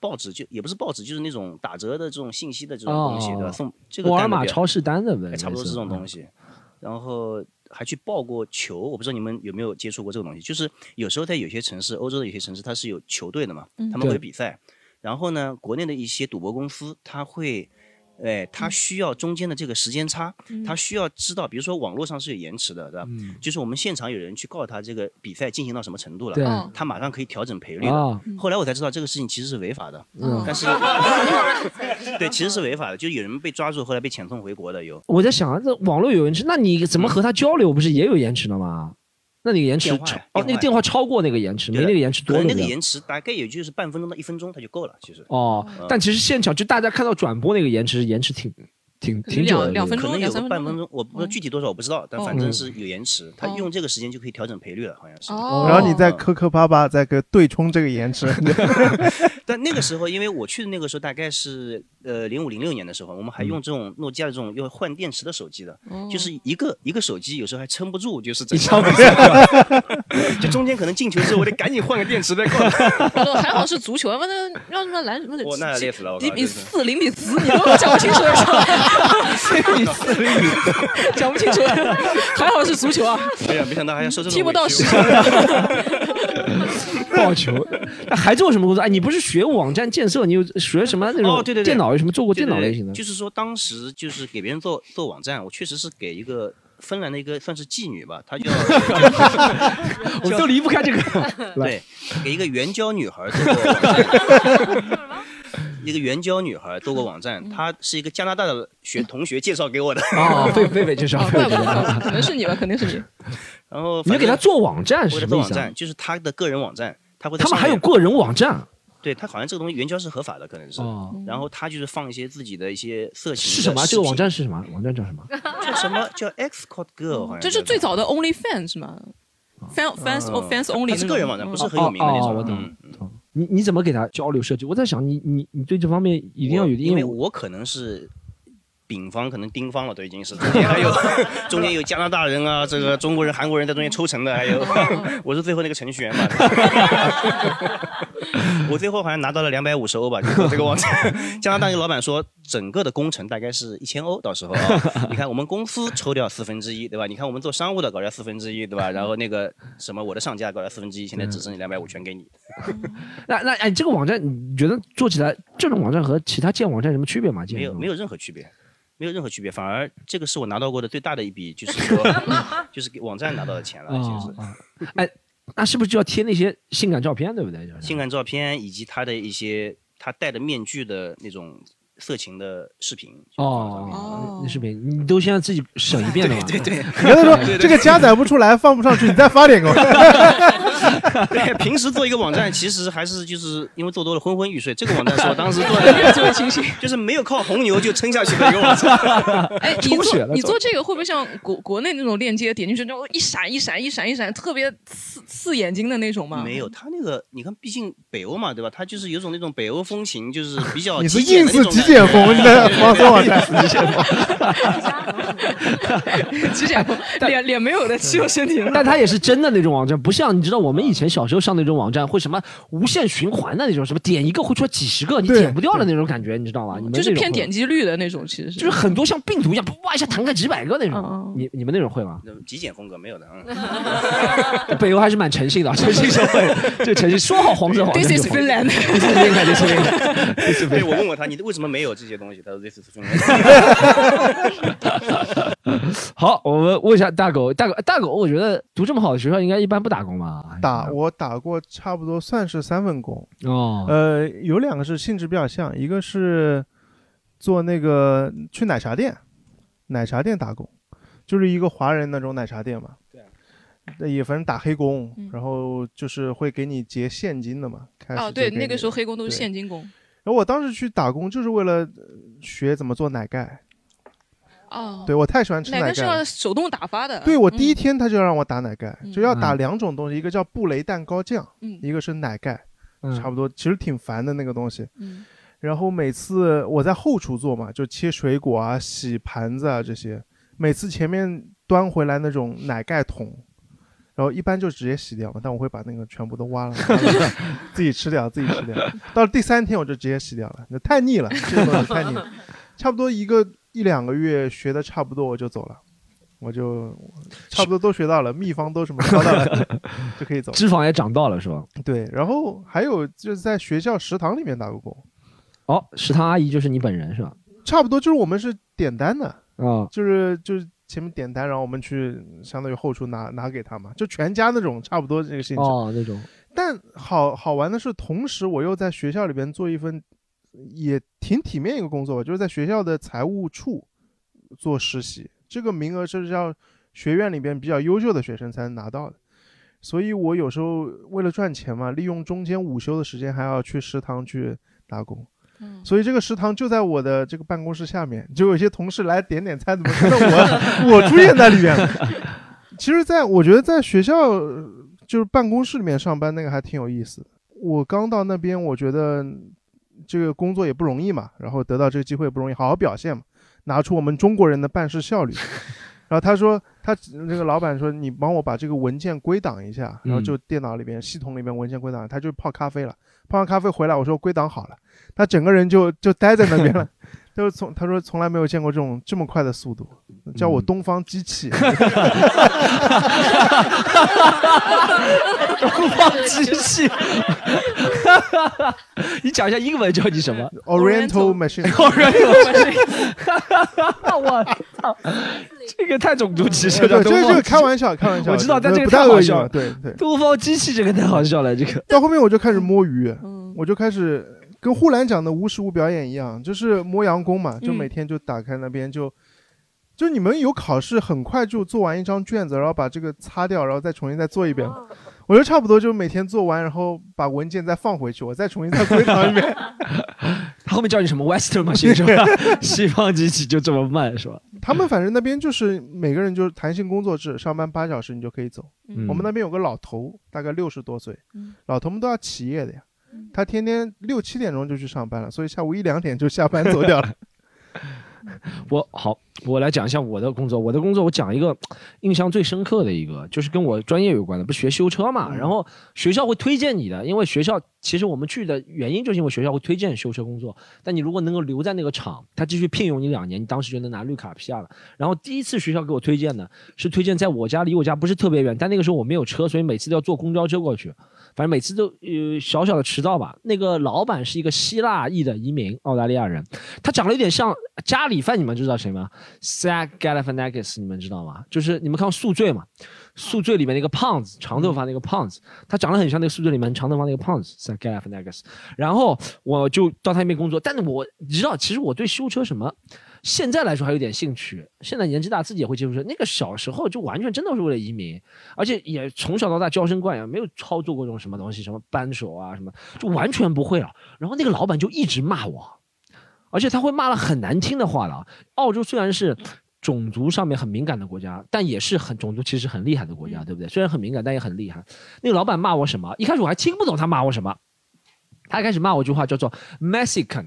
报纸，就也不是报纸，就是那种打折的这种信息的这种东西，对吧？送这个沃尔玛超市单的呗，哎差不多是这种东西。西。然后还去报过球，我不知道你们有没有接触过这个东西。就是有时候在有些城市，欧洲的有些城市，它是有球队的嘛，嗯他们会比赛。然后呢，国内的一些赌博公司，它会，哎，他需要中间的这个时间差，他需要知道，比如说网络上是有延迟的，对吧？嗯，就是我们现场有人去告他这个比赛进行到什么程度了，他马上可以调整赔率后来我才知道这个事情其实是违法的，嗯但是 [LAUGHS] 对，其实是违法的，就有人被抓住，后来被遣送回国的有。我在想啊，这网络有延迟，那你怎么和他交流？不是也有延迟的吗？那你延迟超哦，那个电话超过那个延迟，没那个延迟可能那个延迟大概也就是半分钟到一分钟，它就够了。其实。哦，但其实现场就大家看到转播那个延迟，延迟挺挺挺久的，两两分钟可能有两三分钟个半分钟，我不知道具体多少我不知道，但哦反正是有延迟。它哦。用这个时间就可以调整赔率了，好像是。哦，然后你再磕磕巴巴再给对冲这个延迟，[LAUGHS] 但那个时候，因为我去的那个时候大概是呃零五零六年的时候，我们还用这种诺基亚的这种要换电池的手机的，哦。就是一个一个手机有时候还撑不住，就是一整个场比赛，就中间可能进球之后，我得赶紧换个电池再过来。[LAUGHS] 哦还好是足球，要不然让什么篮什么的，哇那累死了我靠一比四，零比四，你都讲不清楚的时候，零比四，零比四，讲不清楚，还好是足球啊，哎呀，没想到还要受这种踢不到委屈十。棒球。那还做什么工作？哎，你不是学网站建设，你有学什么那种哦对对对电脑有什么做过电脑类型的？就是说当时就是给别人做做网站，我确实是给一个芬兰的一个算是妓女吧，她叫 [LAUGHS] [LAUGHS] 我们都离不开这个。对，给一个援交女孩做过网站。[LAUGHS] 一个援交女孩做过网站，她是一个加拿大的学同学介绍给我的，哦，狒狒狒介绍，啊，狒狒怪不介绍得，可能是你吧，肯定是你。然后你就给她做网站为是什么意思啊了做网站，？就是她的个人网站，他会在他们还有个人网站对他好像这个东西援交是合法的，可能是。哦，然后他就是放一些自己的一些色情是什么？这个网站是什么？网站叫什么？叫什么叫 X Code Girl，好像这是最早的 OnlyFans 是吗？Fans fans 嗯 fans only 它是个人网站，不是很有名的那种。哦哦我懂你你怎么给他交流设计？我在想，你你你对这方面一定要有，我因为我我可能是丙方，可能丁方了，都已经是中间还有中间有加拿大人啊，这个中国人、韩国人在中间抽成的，还有我是最后那个程序员嘛。我最后好像拿到了两百五十欧吧，就是这个网站。加拿大一个老板说，整个的工程大概是一千欧，到时候啊，你看我们公司抽掉四分之一，对吧？你看我们做商务的搞掉四分之一，对吧？然后那个什么我的上家搞掉四分之一，现在只剩下两百五全给你。那那哎，这个网站你觉得做起来这种网站和其他建网站有什么区别吗？没有没有任何区别，没有任何区别，反而这个是我拿到过的最大的一笔，就是说 [LAUGHS] 就是给网站拿到的钱了，其实是！哎，那是不是就要贴那些性感照片，对不对？就是性感照片以及他的一些他戴的面具的那种色情的视频。哦，那视频你都先要自己审一遍的嘛？对对你跟他说这个加载不出来，放不上去，你再发点给我。[LAUGHS] [LAUGHS] 对，平时做一个网站，其实还是就是因为做多了昏昏欲睡。这个网站是我当时做的，越做越清醒。就是没有靠红牛就撑下去的一个网站。[LAUGHS] 哎，你做你做这个会不会像国国内那种链接点进去之后一闪一闪一闪一闪，特别刺刺眼睛的那种吗？没有，他那个你看，毕竟北欧嘛，对吧？他就是有种那种北欧风情，就是 [LAUGHS] 比较你是极简的 ins 那种极简风的黄色网站，极简风，脸脸没有的，只有身体。但它也是真的那种网站，不像你知道我们以前小时候上那种网站会什么无限循环的那种，什么点一个会出来几十个，你点不掉的那种感觉，你知道吗？你们就是那种会偏点击率的那种，其实是就是很多像病毒一样，哇一下弹开几百个那嗯种嗯。你你们那种会吗？极简风格没有的，嗯，[LAUGHS] 北欧还是蛮诚信的，[LAUGHS] 诚信社会，这诚信说好黄色网站 This is 黄 Finland。This is Finland, this is Finland, 对我问过他，你为什么没有这些东西？他说 this is Finland。[LAUGHS] 好，我们问一下大狗，大狗，大狗，我觉得读这么好的学校，应该一般不打工吧？打我打过差不多算是三份工，哦，呃，有两个是性质比较像，一个是做那个去奶茶店，奶茶店打工，就是一个华人那种奶茶店嘛。对。也反正打黑工，嗯然后就是会给你结现金的嘛。开始哦，对，那个时候黑工都是现金工。然后我当时去打工就是为了呃学怎么做奶盖，哦，对我太喜欢吃奶盖是奶盖了要。手动打发的。对我第一嗯天他就让我打奶盖，嗯就要打嗯两种东西，一个叫布雷蛋糕酱，嗯一个是奶盖，嗯差不多，其实挺烦的那个东西。嗯然后每次我在后厨做嘛，就切水果啊、洗盘子啊这些，每次前面端回来那种奶盖桶，然后一般就直接洗掉嘛，但我会把那个全部都挖了，挖 [LAUGHS] 了自己吃掉，自己吃掉。到了第三天我就直接洗掉了，那太腻了，这个东西太腻了。[LAUGHS] 差不多一个一两个月学的差不多我就走了，我就差不多都学到了，秘方都什么了，[LAUGHS] 就可以走。脂肪也长到了是吧？对，然后还有就是在学校食堂里面打过工，哦，食堂阿姨就是你本人是吧？差不多就是我们是点单的，啊，就是就是前面点单，然后我们去相当于后厨拿拿给他嘛，就全家那种差不多这个性质。哦，那种但好好玩的是，同时我又在学校里边做一份也挺体面一个工作吧，就是在学校的财务处做实习，这个名额是要学院里边比较优秀的学生才能拿到的。所以我有时候为了赚钱嘛，利用中间午休的时间还要去食堂去打工。嗯所以这个食堂就在我的这个办公室下面，就有一些同事来点点菜，怎么看到我 [LAUGHS] 我出现在里面了？其实在，我觉得在学校呃就是办公室里面上班那个还挺有意思的。我刚到那边，我觉得这个工作也不容易嘛，然后得到这个机会也不容易，好好表现嘛，拿出我们中国人的办事效率。[LAUGHS] 然后他说，他那个老板说，你帮我把这个文件归档一下，然后就电脑里边、系统里边文件归档，他就泡咖啡了。泡完咖啡回来，我说归档好了，他整个人就就待在那边了。就是从他说从来没有见过这种这么快的速度，叫我东方机器。[LAUGHS] 东方机器，你讲一下英文叫你什么 Oriental machine。？[LAUGHS] Oriental，我操，这个太种族歧视了。对，这个这个东方机开玩笑，开玩笑。我知道，但这个不太好笑了。对对。东方机器这个太好笑了，这个到后面我就开始摸鱼，我就开始跟呼兰讲的无实物表演一样，就是摸洋工嘛，就每天就打开那边就。就你们有考试，很快就做完一张卷子，然后把这个擦掉，然后再重新再做一遍。我觉得差不多就每天做完，然后把文件再放回去，我再重新再归档一遍。[LAUGHS] 他后面叫你什么 Western machine 是吧？[LAUGHS] 西方机器就这么慢是吧？他们反正那边就是每个人就是弹性工作制，上班八小时你就可以走。嗯我们那边有个老头，大概六十多岁，嗯老头们都要起夜的呀，他天天六七点钟就去上班了，所以下午一两点就下班走掉了。[LAUGHS] 我好，我来讲一下我的工作。我的工作，我讲一个印象最深刻的一个，就是跟我专业有关的，不是学修车嘛？然后学校会推荐你的，因为学校其实我们去的原因就是因为学校会推荐修车工作。但你如果能够留在那个厂，他继续聘用你两年，你当时就能拿绿卡 PR 了。然后第一次学校给我推荐的是推荐在我家离我家不是特别远，但那个时候我没有车，所以每次都要坐公交车过去。反正每次都呃小小的迟到吧。那个老板是一个希腊裔的移民，澳大利亚人，他长得有点像家里饭，你们知道谁吗？Zach Galifianakis，你们知道吗？就是你们看过《宿醉》嘛，《宿醉》里面那个胖子，长头发那个胖子，他长得很像那个《宿醉》里面长头发那个胖子 Zach Galifianakis。然后我就到他那边工作，但是我你知道，其实我对修车什么。现在来说还有点兴趣，现在年纪大自己也会接触。那个小时候就完全真的是为了移民，而且也从小到大娇生惯养，没有操作过这种什么东西，什么扳手啊什么，就完全不会了。然后那个老板就一直骂我，而且他会骂了很难听的话了。澳洲虽然是种族上面很敏感的国家，但也是很种族其实很厉害的国家，对不对？虽然很敏感，但也很厉害。那个老板骂我什么？一开始我还听不懂他骂我什么，他一开始骂我一句话叫做 Mexican。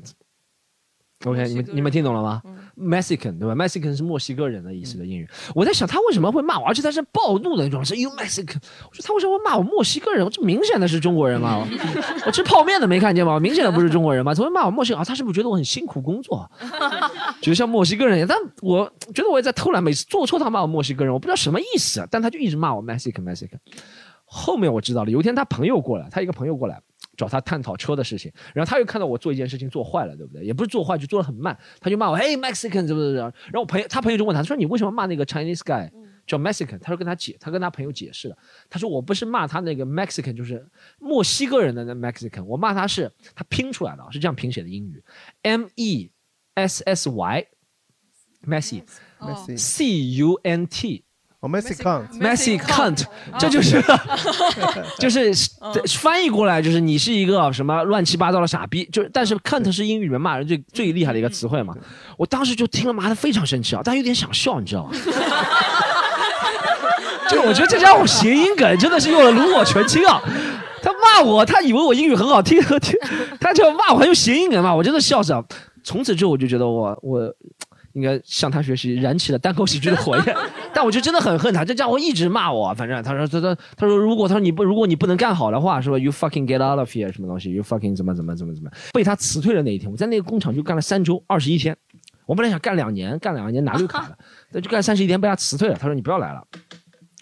OK，你们你们听懂了吗、e x i c a n 对吧？Mexican 是墨西哥人的意思的英语。我在想他为什么会骂我，而且他是暴怒的那种，是 You Mexican。我说他为什么会骂我墨西哥人？我这明显的是中国人嘛！[LAUGHS] 我吃泡面的没看见吗？明显的不是中国人嘛？怎么会骂我墨西哥？啊，他是不是觉得我很辛苦工作？[LAUGHS] 觉得像墨西哥人一样？但我觉得我也在偷懒，每次做错他骂我墨西哥人，我不知道什么意思，但他就一直骂我 Mexican Mexican。后面我知道了，有一天他朋友过来，他一个朋友过来找他探讨车的事情，然后他又看到我做一件事情做坏了，对不对？也不是做坏，就做的很慢，他就骂我，嘿，Mexican 怎么怎么。然后我朋友他朋友就问他，他说你为什么骂那个 Chinese guy 叫 Mexican？他说跟他解，他跟他朋友解释了，他说我不是骂他那个 Mexican，就是墨西哥人的那 Mexican，我骂他是他拼出来的，是这样拼写的英语，M E S S Y。Messy Messi C U N T 哦，Messi cunt Messi cunt，这就是 [LAUGHS] 就是翻译过来就是你是一个什么乱七八糟的傻逼，就是但是 cunt 是英语里面骂人最最厉害的一个词汇嘛。我当时就听了妈的非常生气啊，但有点想笑，你知道吗？[LAUGHS] 就我觉得这家伙谐音梗真的是用了炉火纯青啊！他骂我，他以为我英语很好听，[LAUGHS] 听他就骂我还用谐音梗骂我，真的笑死了。从此之后我就觉得我我应该向他学习，燃起了单口喜剧的火焰。但我就真的很恨他，这家伙一直骂我。反正他说他他他说如果他说你不如果你不能干好的话，是吧？You fucking get out of here，什么东西？You fucking 怎么怎么怎么怎么？被他辞退的那一天，我在那个工厂就干了三周二十一天。我本来想干两年，干两年拿绿卡的，[LAUGHS] 那就干三十一天被他辞退了。他说你不要来了，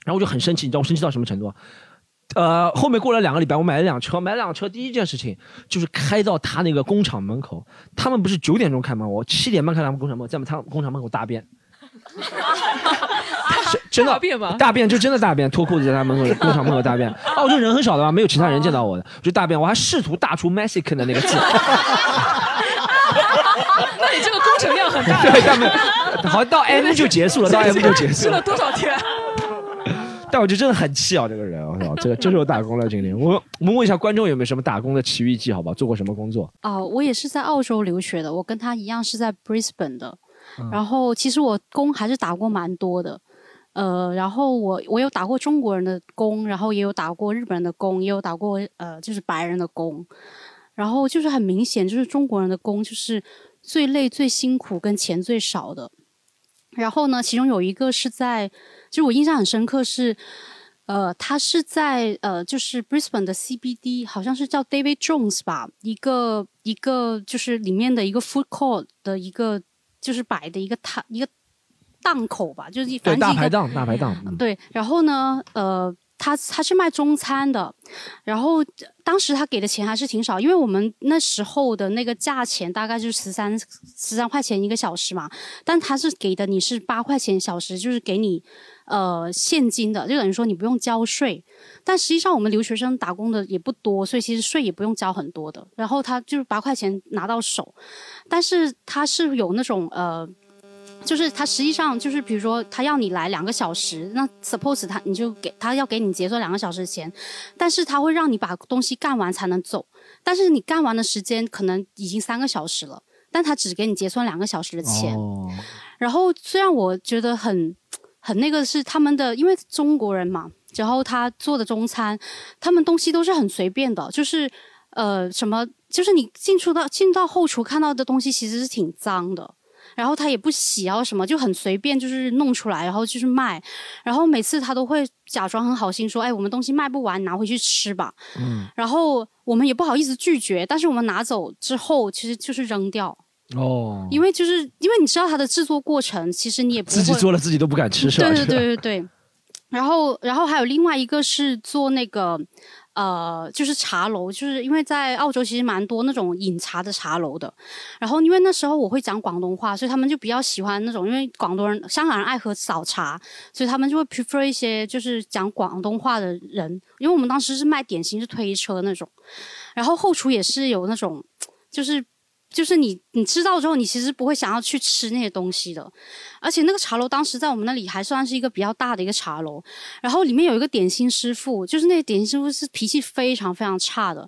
然后我就很生气，你知道我生气到什么程度？呃，后面过了两个礼拜，我买了辆车，买了辆车，第一件事情就是开到他那个工厂门口。他们不是九点钟开门，我七点半开他们工厂门，在他们工厂门口大便。[LAUGHS] 真的大便吗？大便就真的大便，脱裤子在他门口工厂门口大便。[LAUGHS] 啊，我就人很少的嘛，没有其他人见到我的，就大便。我还试图大出 Mexican 的那个字。[LAUGHS] 那你这个工程量很大。对，他们好像到 M 就结束了，到 M 就结束吃了多少天？[LAUGHS] 但我就真的很气啊，这个人，我操，这个这是我打工的经历。我我们问一下观众有没有什么打工的奇遇记，好吧？做过什么工作？哦，我也是在澳洲留学的，我跟他一样是在 Brisbane 的。然后其实我工还是打过蛮多的，呃，然后我我有打过中国人的工，然后也有打过日本人的工，也有打过呃就是白人的工，然后就是很明显，就是中国人的工就是最累、最辛苦、跟钱最少的。然后呢，其中有一个是在，就是我印象很深刻是，呃，他是在呃就是 Brisbane 的 CBD，好像是叫 David Jones 吧，一个一个就是里面的一个 food court 的一个。就是摆的一个摊一个档口吧，就是对大排档大排档。对，然后呢，呃，他他是卖中餐的，然后当时他给的钱还是挺少，因为我们那时候的那个价钱大概就是十三十三块钱一个小时嘛，但他是给的你是八块钱小时，就是给你呃现金的，就等于说你不用交税。但实际上我们留学生打工的也不多，所以其实税也不用交很多的。然后他就是八块钱拿到手。但是他是有那种呃，就是他实际上就是比如说他要你来两个小时，那 suppose 他你就给他要给你结算两个小时的钱，但是他会让你把东西干完才能走，但是你干完的时间可能已经三个小时了，但他只给你结算两个小时的钱。然后虽然我觉得很很那个是他们的，因为中国人嘛，然后他做的中餐，他们东西都是很随便的，就是呃什么。就是你进出到进到后厨看到的东西其实是挺脏的，然后他也不洗，然后什么就很随便，就是弄出来，然后就是卖，然后每次他都会假装很好心说：“哎，我们东西卖不完，拿回去吃吧。”嗯，然后我们也不好意思拒绝，但是我们拿走之后其实就是扔掉哦，因为就是因为你知道它的制作过程，其实你也不自己做了自己都不敢吃，是吧？对对对对对。然后然后还有另外一个是做那个。呃，就是茶楼，就是因为在澳洲其实蛮多那种饮茶的茶楼的。然后因为那时候我会讲广东话，所以他们就比较喜欢那种，因为广东人、香港人爱喝早茶，所以他们就会 prefer 一些就是讲广东话的人。因为我们当时是卖点心，是推车那种。然后后厨也是有那种，就是。就是你，你知道之后，你其实不会想要去吃那些东西的。而且那个茶楼当时在我们那里还算是一个比较大的一个茶楼，然后里面有一个点心师傅，就是那个点心师傅是脾气非常非常差的，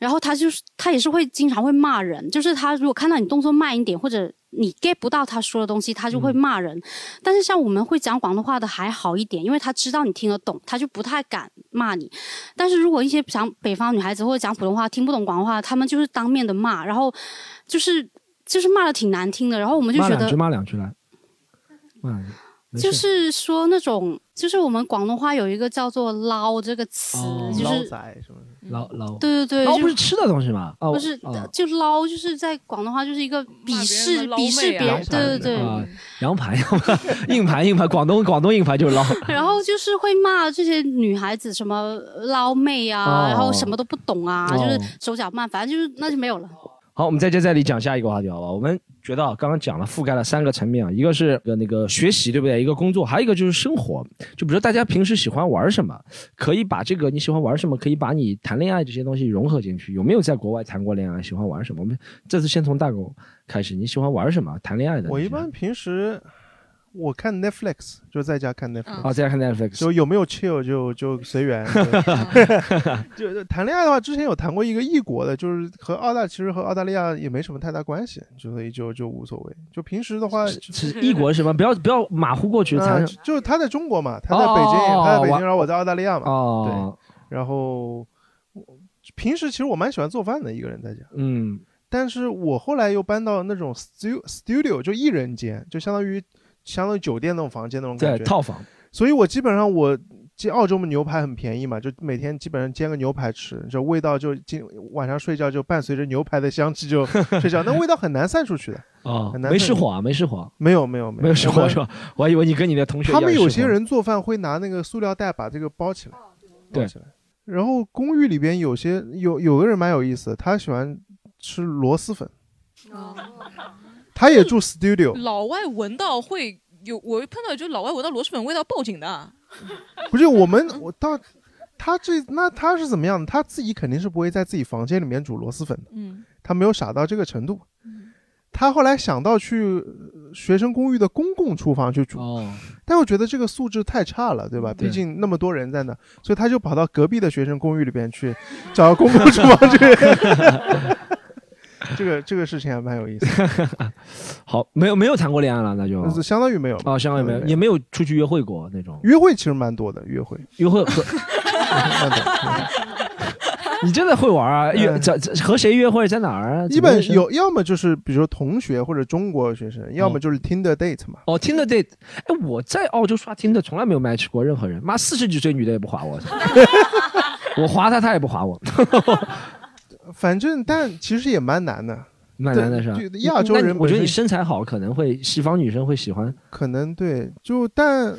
然后他就是他也是会经常会骂人，就是他如果看到你动作慢一点或者。你 get 不到他说的东西，他就会骂人。但是像我们会讲广东话的还好一点，因为他知道你听得懂，他就不太敢骂你。但是如果一些讲北方女孩子或者讲普通话听不懂广东话，他们就是当面的骂，然后就是就是骂的挺难听的。然后我们就觉得骂两句，骂两句来，骂。就是说那种，就是我们广东话有一个叫做“捞”这个词，就是捞捞。对对对，捞不是吃的东西吗？不是，就捞，就是在广东话就是一个鄙视鄙视别人，对对对。[LAUGHS] 羊排，硬盘硬盘，广东广东硬盘就是捞。[LAUGHS] 然后就是会骂这些女孩子什么捞妹啊，然后什么都不懂啊，就是手脚慢，反正就是那就没有了。好，我们再接再厉讲下一个话题，好吧？我们觉得刚刚讲了，覆盖了三个层面啊，一个是那个学习，对不对？一个工作，还有一个就是生活。就比如说大家平时喜欢玩什么，可以把这个你喜欢玩什么，可以把你谈恋爱这些东西融合进去。有没有在国外谈过恋爱？喜欢玩什么？我们这次先从大狗开始，你喜欢玩什么？谈恋爱的？我一般平时。我看 Netflix 就在家看 Netflix，哦，在家看 Netflix，就有没有 chill 就就随缘。[LAUGHS] [LAUGHS] [LAUGHS] 就谈恋爱的话，之前有谈过一个异国的，就是和澳大，其实和澳大利亚也没什么太大关系，所以就就无所谓。就平时的话，是异国是吗？不要不要马虎过去。就是他在中国嘛，他在北京，他在北京，然后我在澳大利亚嘛。哦。对。然后平时其实我蛮喜欢做饭的，一个人在家。嗯。但是我后来又搬到那种 studio，就一人间，就相当于。相当于酒店那种房间那种感觉，套房。所以我基本上我。澳洲嘛牛排很便宜嘛，就每天基本上煎个牛排吃，就味道就今晚上睡觉就伴随着牛排的香气就 [LAUGHS] 睡觉，那味道很难散出去的啊，很难。没失火啊，没失火，没有没有没有失火是吧？我还以为你跟你的同学他们有些人做饭会拿那个塑料袋把这个包起来，包起来。然后公寓里边有些有有个人蛮有意思，他喜欢吃螺蛳粉，他也住 studio。老外闻到会有，我碰到就老外闻到螺蛳粉味道报警的。不是我们，我到他这那他是怎么样的？他自己肯定是不会在自己房间里面煮螺蛳粉的，嗯，他没有傻到这个程度。他后来想到去学生公寓的公共厨房去煮，哦，但我觉得这个素质太差了，对吧？毕竟那么多人在那，所以他就跑到隔壁的学生公寓里边去找公共厨房去。[LAUGHS] 这个这个事情还蛮有意思。[LAUGHS] 好，没有没有谈过恋爱了，那就相当于没有哦，相当于没有，也没有出去约会过那种。约会其实蛮多的，约会约会和。[LAUGHS] [LAUGHS] 你真的会玩啊？约在和谁约会，在哪儿啊？一般有，要么就是比如说同学或者中国学生，要么就是 Tinder date 嘛。哦，Tinder date，哎，我在澳洲刷 Tinder 从来没有 match 过任何人，妈四十几岁女的也不划我，我划她她也不划我。反正，但其实也蛮难的，蛮难的是吧？亚洲人，我觉得你身材好，可能会西方女生会喜欢。可能对，就但，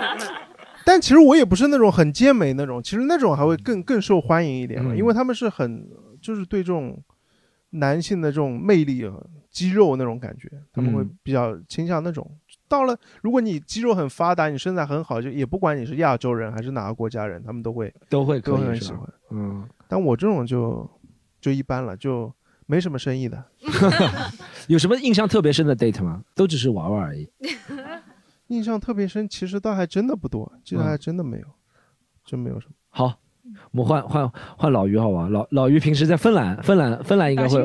[LAUGHS] 但其实我也不是那种很健美那种，其实那种还会更更受欢迎一点嘛，因为他们是很就是对这种男性的这种魅力、肌肉那种感觉，他们会比较倾向那种。到了，如果你肌肉很发达，你身材很好，就也不管你是亚洲人还是哪个国家人，他们都会都会都很喜欢。嗯。但我这种就就一般了，就没什么生意的。[LAUGHS] [LAUGHS] 有什么印象特别深的 date 吗？都只是玩玩而已。[LAUGHS] 印象特别深，其实倒还真的不多，其实还真的没有，真没有什么。好，我们换换换老于好吧？老老于平时在芬兰，芬兰芬兰应该会，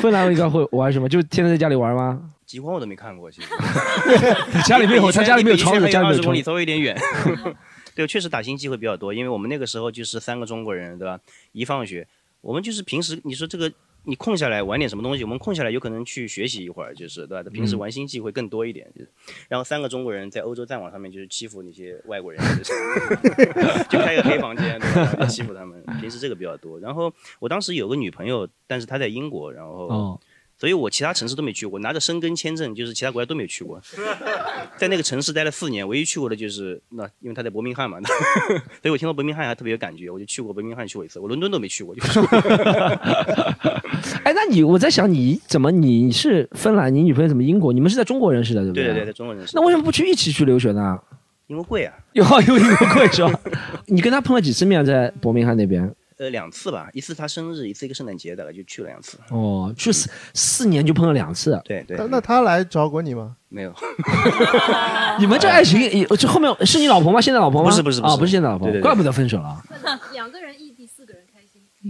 芬兰应该会玩什么？就天天在家里玩吗？极光我都没看过，其实。[LAUGHS] 家里没有，他家里没有窗户，家里没有公里稍微有点远。[LAUGHS] 对，确实打星机会比较多，因为我们那个时候就是三个中国人，对吧？一放学，我们就是平时你说这个你空下来玩点什么东西，我们空下来有可能去学习一会儿，就是对吧？平时玩星际会更多一点，就是。然后三个中国人在欧洲战网上面就是欺负那些外国人，就 [LAUGHS] 开个黑房间，对吧？欺负他们。平时这个比较多。然后我当时有个女朋友，但是她在英国，然后。所以我其他城市都没去过，拿着申根签证，就是其他国家都没去过，[LAUGHS] 在那个城市待了四年，唯一去过的就是那，因为他在伯明翰嘛，[LAUGHS] 所以我听到伯明翰还特别有感觉，我就去过伯明翰去过一次，我伦敦都没去过。[LAUGHS] 哎，那你我在想你怎么你是芬兰，你女朋友怎么英国？你们是在中国认识的，对不对？对对对，在中国认识。那为什么不去一起去留学呢？因为贵啊。有因为因为贵是吧？你跟他碰了几次面在伯明翰那边？呃，两次吧，一次他生日，一次一个圣诞节，大概就去了两次。哦，去四四年就碰了两次。对对。那他来找过你吗？没有。[LAUGHS] [LAUGHS] 你们这爱情，这后面是你老婆吗？现在老婆吗？不是不是啊，不是现在老婆，怪不得分手了。[LAUGHS] 两个人。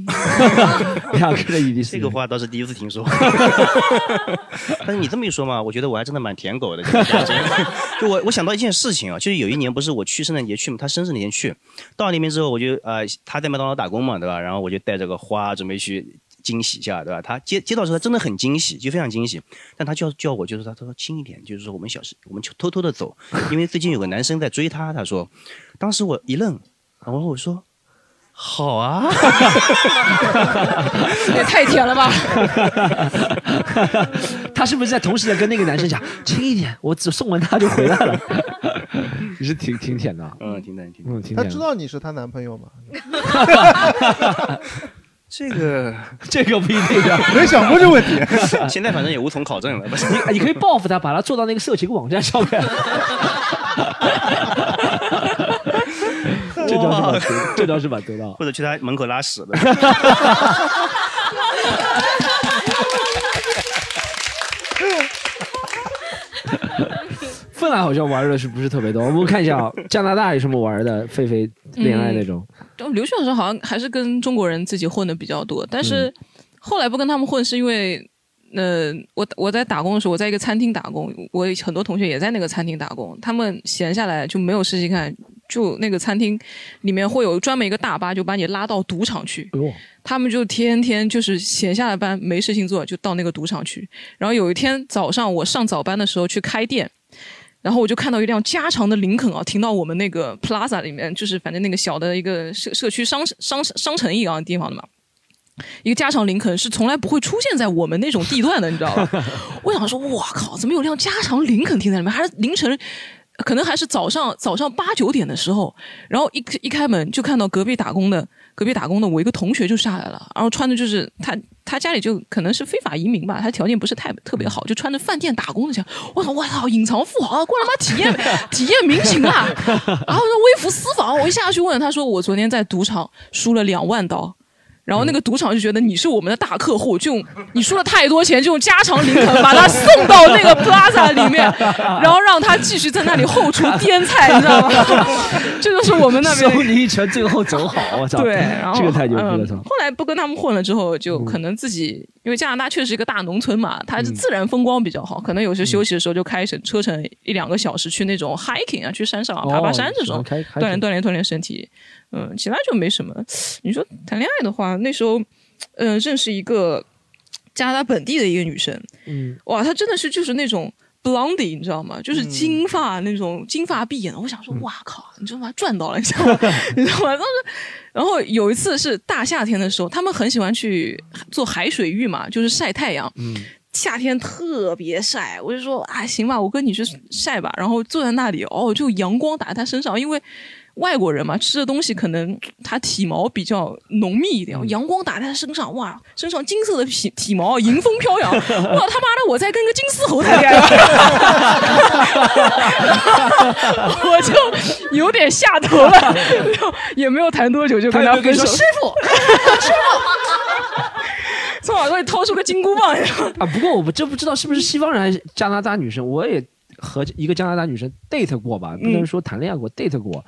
[LAUGHS] 两个人异地，这个话倒是第一次听说。[LAUGHS] 但是你这么一说嘛，我觉得我还真的蛮舔狗的。就我我想到一件事情啊，就是有一年不是我去圣诞节去嘛，他生日那天去，到那边之后我就呃他在麦当劳打工嘛，对吧？然后我就带着个花准备去惊喜一下，对吧？他接接到时候他真的很惊喜，就非常惊喜。但他叫叫我就是他他说轻一点，就是说我们小时我们偷偷的走，因为最近有个男生在追他。他说，当时我一愣，然后我说。好啊，[LAUGHS] 也太甜了吧！[LAUGHS] 他是不是在同时在跟那个男生讲 [LAUGHS] 轻一点？我只送完他就回来了。你是挺挺甜的，嗯，挺甜，挺嗯，挺甜。他知道你是他男朋友吗？这个这个不一定，没想过这问题。现在反正也无从考证了。你你可以报复他，把他做到那个色情网站上面。这招是把这招是把得到，或者去他门口拉屎的。[LAUGHS] 芬兰好像玩的是不是特别多？我们看一下啊，加拿大有什么玩的？狒狒恋爱那种。留学的时候好像还是跟中国人自己混的比较多，但是后来不跟他们混，是因为。呃，我我在打工的时候，我在一个餐厅打工，我很多同学也在那个餐厅打工。他们闲下来就没有事情干，就那个餐厅里面会有专门一个大巴，就把你拉到赌场去。他们就天天就是闲下来班没事情做，就到那个赌场去。然后有一天早上我上早班的时候去开店，然后我就看到一辆加长的林肯啊，停到我们那个 Plaza 里面，就是反正那个小的一个社社区商商商城一样的地方的嘛。一个加长林肯是从来不会出现在我们那种地段的，你知道吧？[LAUGHS] 我想说，我靠，怎么有辆加长林肯停在里面？还是凌晨，可能还是早上早上八九点的时候，然后一一开门就看到隔壁打工的隔壁打工的我一个同学就下来了，然后穿的就是他他家里就可能是非法移民吧，他条件不是太特别好，就穿着饭店打工的像，我操我操，隐藏富豪啊，过来妈体验 [LAUGHS] 体验民情啊！然后说微服私访，我一下去问他说，我昨天在赌场输了两万刀。然后那个赌场就觉得你是我们的大客户，就你输了太多钱，就用加长林肯把他送到那个 Plaza 里面，[LAUGHS] 然后让他继续在那里后厨颠菜，你知道吗？[LAUGHS] 这就是我们那边收你一拳，最后走好，我操！对，然后这个太牛逼了！后来不跟他们混了之后，就可能自己，因为加拿大确实一个大农村嘛，它是自然风光比较好，可能有时休息的时候就开车车程一两个小时去那种 hiking 啊，去山上啊爬爬山这种锻炼锻炼锻炼身体。嗯，其他就没什么。[SNIFFS] 你说谈恋爱的话，那时候，嗯、认识一个加拿大本地的一个女生，嗯，哇，她真的是就是那种 blondie，你知道吗？就是金发、那种金发碧眼的。我想说，哇靠，你知道吗？赚到了，你知道吗？[LAUGHS] 你知道吗？当时，然后有一次是大夏天的时候，他们很喜欢去做海水浴嘛，就是晒太阳。嗯。夏天特别晒，我就说啊，行吧，我跟你去晒吧。然后坐在那里，哦，就阳光打在他身上，因为外国人嘛，吃的东西可能 [LAUGHS] 他体毛比较浓密一点，阳光打在他身上，哇，身上金色的体体毛迎风飘扬，[LAUGHS] 哇，他妈的，我在跟个金丝猴谈恋爱，[LAUGHS] 我就有点下头了，也没有谈多久就跟他分手。师傅，从耳朵里掏出个金箍棒，啊，不过我不真不知道是不是西方人还是加拿大女生，我也和一个加拿大女生 date 过吧，不能说谈恋爱过，date 过。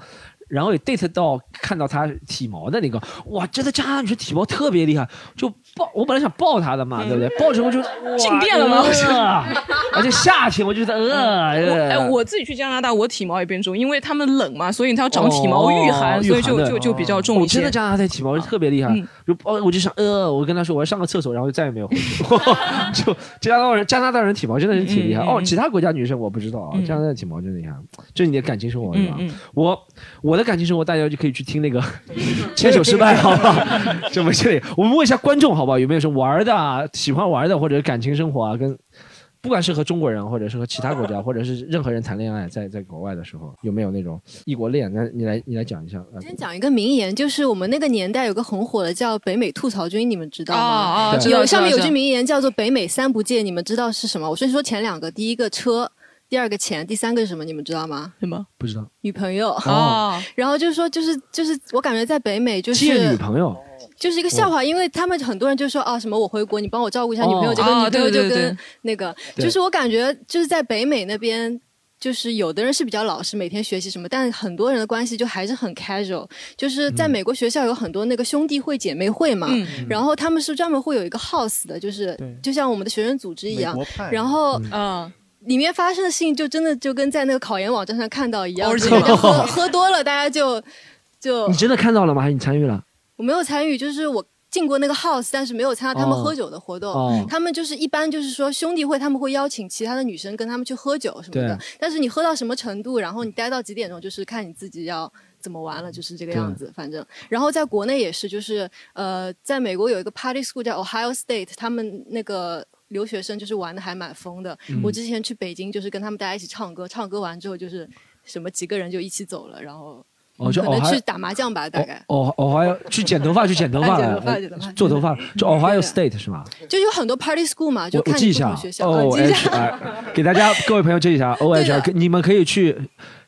然后也 date 到看到她体毛的那个，哇，真的加拿大女生体毛特别厉害，就抱我本来想抱她的嘛，对不对？抱之后就静电了吗呃 [LAUGHS] 而且夏天我就觉得呃，我呃哎，我自己去加拿大，我体毛也变重，因为他们冷嘛，所以它要长体毛御寒，哦所以就就就比较重我一些。真的加拿大体毛特别厉害嗯，就哦，我就想呃，我跟他说我要上个厕所，然后就再也没有回去。[LAUGHS] 就加拿大人，加拿大人体毛真的是挺厉害哦。其他国家女生我不知道啊，嗯加拿大体毛真厉害。这是你的感情生活是吧？我我的感情生活大家就可以去听那个 [LAUGHS] 牵手失败，好不好？这么这里，我们问一下观众好不好？有没有什么玩的啊，喜欢玩的或者感情生活啊，跟不管是和中国人，或者是和其他国家，或者是任何人谈恋爱，在在国外的时候，有没有那种异国恋？那你来你来讲一下。呃先讲一个名言，就是我们那个年代有个很火的叫北美吐槽君，你们知道吗？啊啊有上面有句名言叫做“北美三不见”，你们知道是什么？我先说前两个，第一个车，第二个钱，第三个是什么？你们知道吗？什么？不知道。女朋友。哦，然后就是说，就是就是，我感觉在北美就是借女朋友。就是一个笑话，因为他们很多人就说啊，什么我回国，你帮我照顾一下女朋友，哦这个女朋友啊对对对就跟那个，就是我感觉就是在北美那边。就是有的人是比较老实，每天学习什么，但很多人的关系就还是很 casual。就是在美国学校有很多那个兄弟会、姐妹会嘛，嗯然后他们是专门会有一个 house 的，就是就像我们的学生组织一样然后嗯，里面发生的事情就真的就跟在那个考研网站上看到一样，Orgy 就喝喝多了，大家就就你真的看到了吗？还是你参与了？我没有参与，就是我进过那个 house，但是没有参加他们哦喝酒的活动。哦他们就是一般就是说兄弟会，他们会邀请其他的女生跟他们去喝酒什么的。但是你喝到什么程度，然后你待到几点钟，就是看你自己要怎么玩了，就是这个样子。反正，然后在国内也是，就是呃，在美国有一个 party school 叫 Ohio State，他们那个。留学生就是玩的还蛮疯的。嗯我之前去北京，就是跟他们大家一起唱歌，唱歌完之后就是什么几个人就一起走了，然后哦，就可能哦还去打麻将吧，大概。哦哦还要去剪头发，去剪头发做头发，就 Ohio State 是吗？就有很多 party school 嘛，就看记一下同学校。，O 呃 [LAUGHS] 记一 H 下 R，给大家 [LAUGHS] 各位朋友记一下，O H 对 R，你们可以去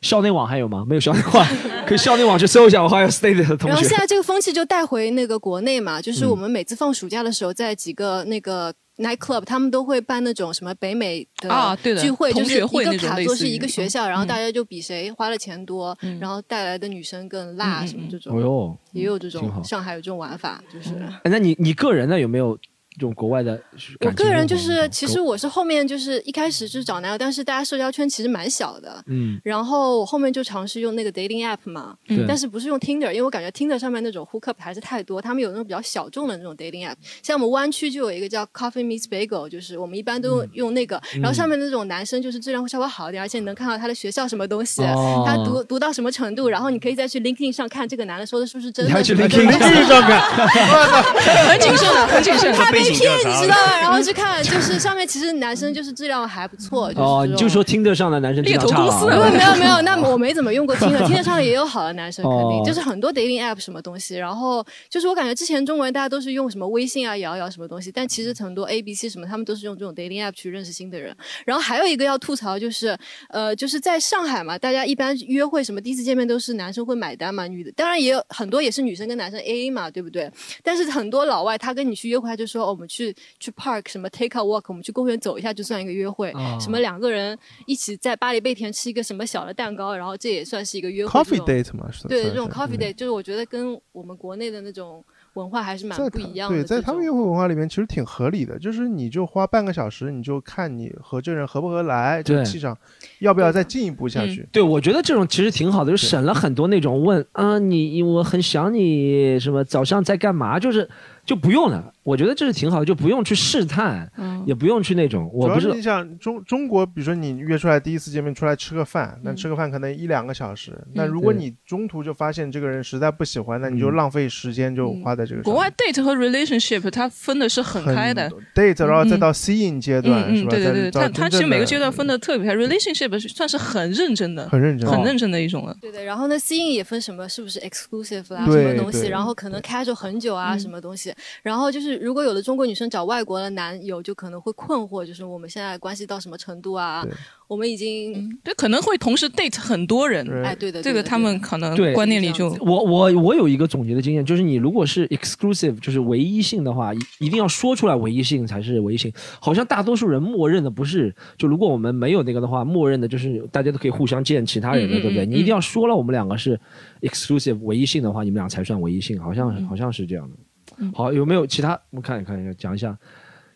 校内网还有吗？没有校内网，[LAUGHS] 可以校内网去搜一下 Ohio State 的同学然后现。在这个风气就带回那个国内嘛，就是嗯我们每次放暑假的时候，在几个那个 night club，他们都会办那种什么北美的啊对的聚会，就是同学会一个卡座是一个学校，然后嗯。大家就比谁花的钱多，嗯。然后带来的女生更辣什么这哦种，哟，也有这种上海有这种玩法，就是哎那你你个人呢有没有这种国外的我个人就是，其实我是后面就是一开始就是找男友，但是大家社交圈其实蛮小的。嗯。然后我后面就尝试用那个 dating app 嘛，嗯。但是不是用 Tinder，因为我感觉 Tinder 上面那种 hook up 还是太多，他们有那种比较小众的那种 dating app，像我们湾区就有一个叫 Coffee Meets Bagel，就是我们一般都用那个，嗯。然后上面那种男生就是质量会稍微好一点，而且你能看到他的学校什么东西，哦。他读读到什么程度，然后你可以再去 LinkedIn 上看这个男的说的是不是真的，你还去 LinkedIn 上看？[LAUGHS] 很谨慎的，很谨慎。怕被骗，你知道吧？[LAUGHS] 然后去看，就是上面其实男生就是质量还不错，[LAUGHS] 就是哦，你就说听得上的男生质量差猎头公司了没有没有没有，[LAUGHS] 那我没怎么用过听的，听得上也有好的男生，肯定、哦就是很多 dating app 什么东西。然后就是我感觉之前中国人大家都是用什么微信啊、摇摇什么东西，但其实很多 A B C 什么，他们都是用这种 dating app 去认识新的人。然后还有一个要吐槽就是，呃，就是在上海嘛，大家一般约会什么第一次见面都是男生会买单嘛，女的当然也有很多也是女生跟男生 A A 嘛，对不对？但是很多老外他跟你去约会，他就说、哦我们去去 park 什么 take a walk，我们去公园走一下就算一个约会，哦什么两个人一起在巴黎贝甜吃一个什么小的蛋糕，然后这也算是一个约会。coffee date 嘛，是对，算这种 coffee 嗯 date 就是我觉得跟我们国内的那种文化还是蛮不一样的。对，在他们约会文化里面，其实挺合理的，就是你就花半个小时，你就看你和这人合不合来，这个气场要不要再进一步下去。对，我觉得这种其实挺好的，就省了很多那种问啊，你我很想你，什么早上在干嘛，就是就不用了。我觉得这是挺好的，就不用去试探，嗯也不用去那种。我不是主要是你想中中国，比如说你约出来第一次见面出来吃个饭，那嗯吃个饭可能一两个小时。那如果你中途就发现这个人实在不喜欢，那你就嗯浪费时间就花在这个上面。国外 date 和 relationship 它分的是很开的。date，然后再嗯到 seeing 阶段，嗯嗯，是吧？对对对，它它其实每个阶段分的特别开，relationship 是算是很认真的，很认真，很认真的一种了。对对，然后呢，seeing 也分什么是不是 exclusive 啦，对什么东西，然后可能 casual 很久啊，嗯什么东西。然后就是如果有的中国女生找外国的男友，就可能会困惑，就是我们现在关系到什么程度啊？我们已经嗯，对，可能会同时 date 很多人，对哎，对的，对的这个他们可能对观念里就我我我有一个总结的经验，就是你如果是 exclusive，就是唯一性的话，一一定要说出来唯一性才是唯一性。好像大多数人默认的不是，就如果我们没有那个的话，默认的就是大家都可以互相见其他人的，对不对？嗯你一定要说了我们两个是 exclusive 唯一性的话，你们俩才算唯一性，好像嗯好像是这样的嗯。好，有没有其他？我们看一看一下，讲一下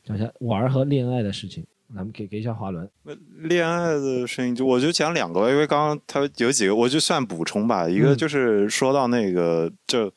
讲一下玩儿和恋爱的事情。咱们给给一下华伦。恋爱的声音，就我就讲两个吧，因为刚刚他有几个，我就算补充吧。一个嗯就是说到那个，就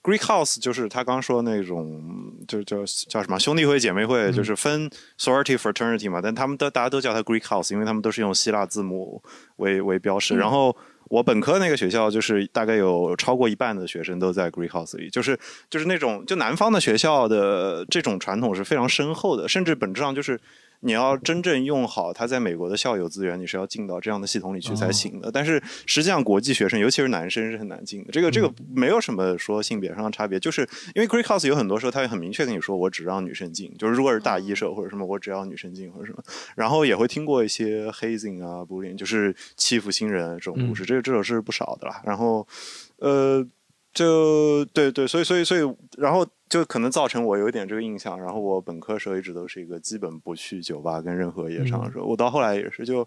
Greek House，就是他刚说那种，就叫叫什么兄弟会、姐妹会，嗯就是分 sorority fraternity 嘛，但他们都大家都叫它 Greek House，因为他们都是用希腊字母为为标识。嗯然后我本科那个学校，就是大概有超过一半的学生都在 Greenhouse 里，就是就是那种就南方的学校的这种传统是非常深厚的，甚至本质上就是。你要真正用好它在美国的校友资源，你是要进到这样的系统里去才行的。但是实际上，国际学生，尤其是男生，是很难进的。这个这个没有什么说性别上的差别，就是因为 Greek House 有很多时候他会很明确跟你说，我只让女生进，就是如果是大一社或者什么，我只要女生进或者什么。然后也会听过一些 hazing 啊、bullying，就是欺负新人这种故事，这个这种是不少的啦。然后呃，就对对，所以所以所以，然后就可能造成我有一点这个印象。然后我本科时候一直都是一个基本不去酒吧跟任何夜场的时候，我到后来也是就。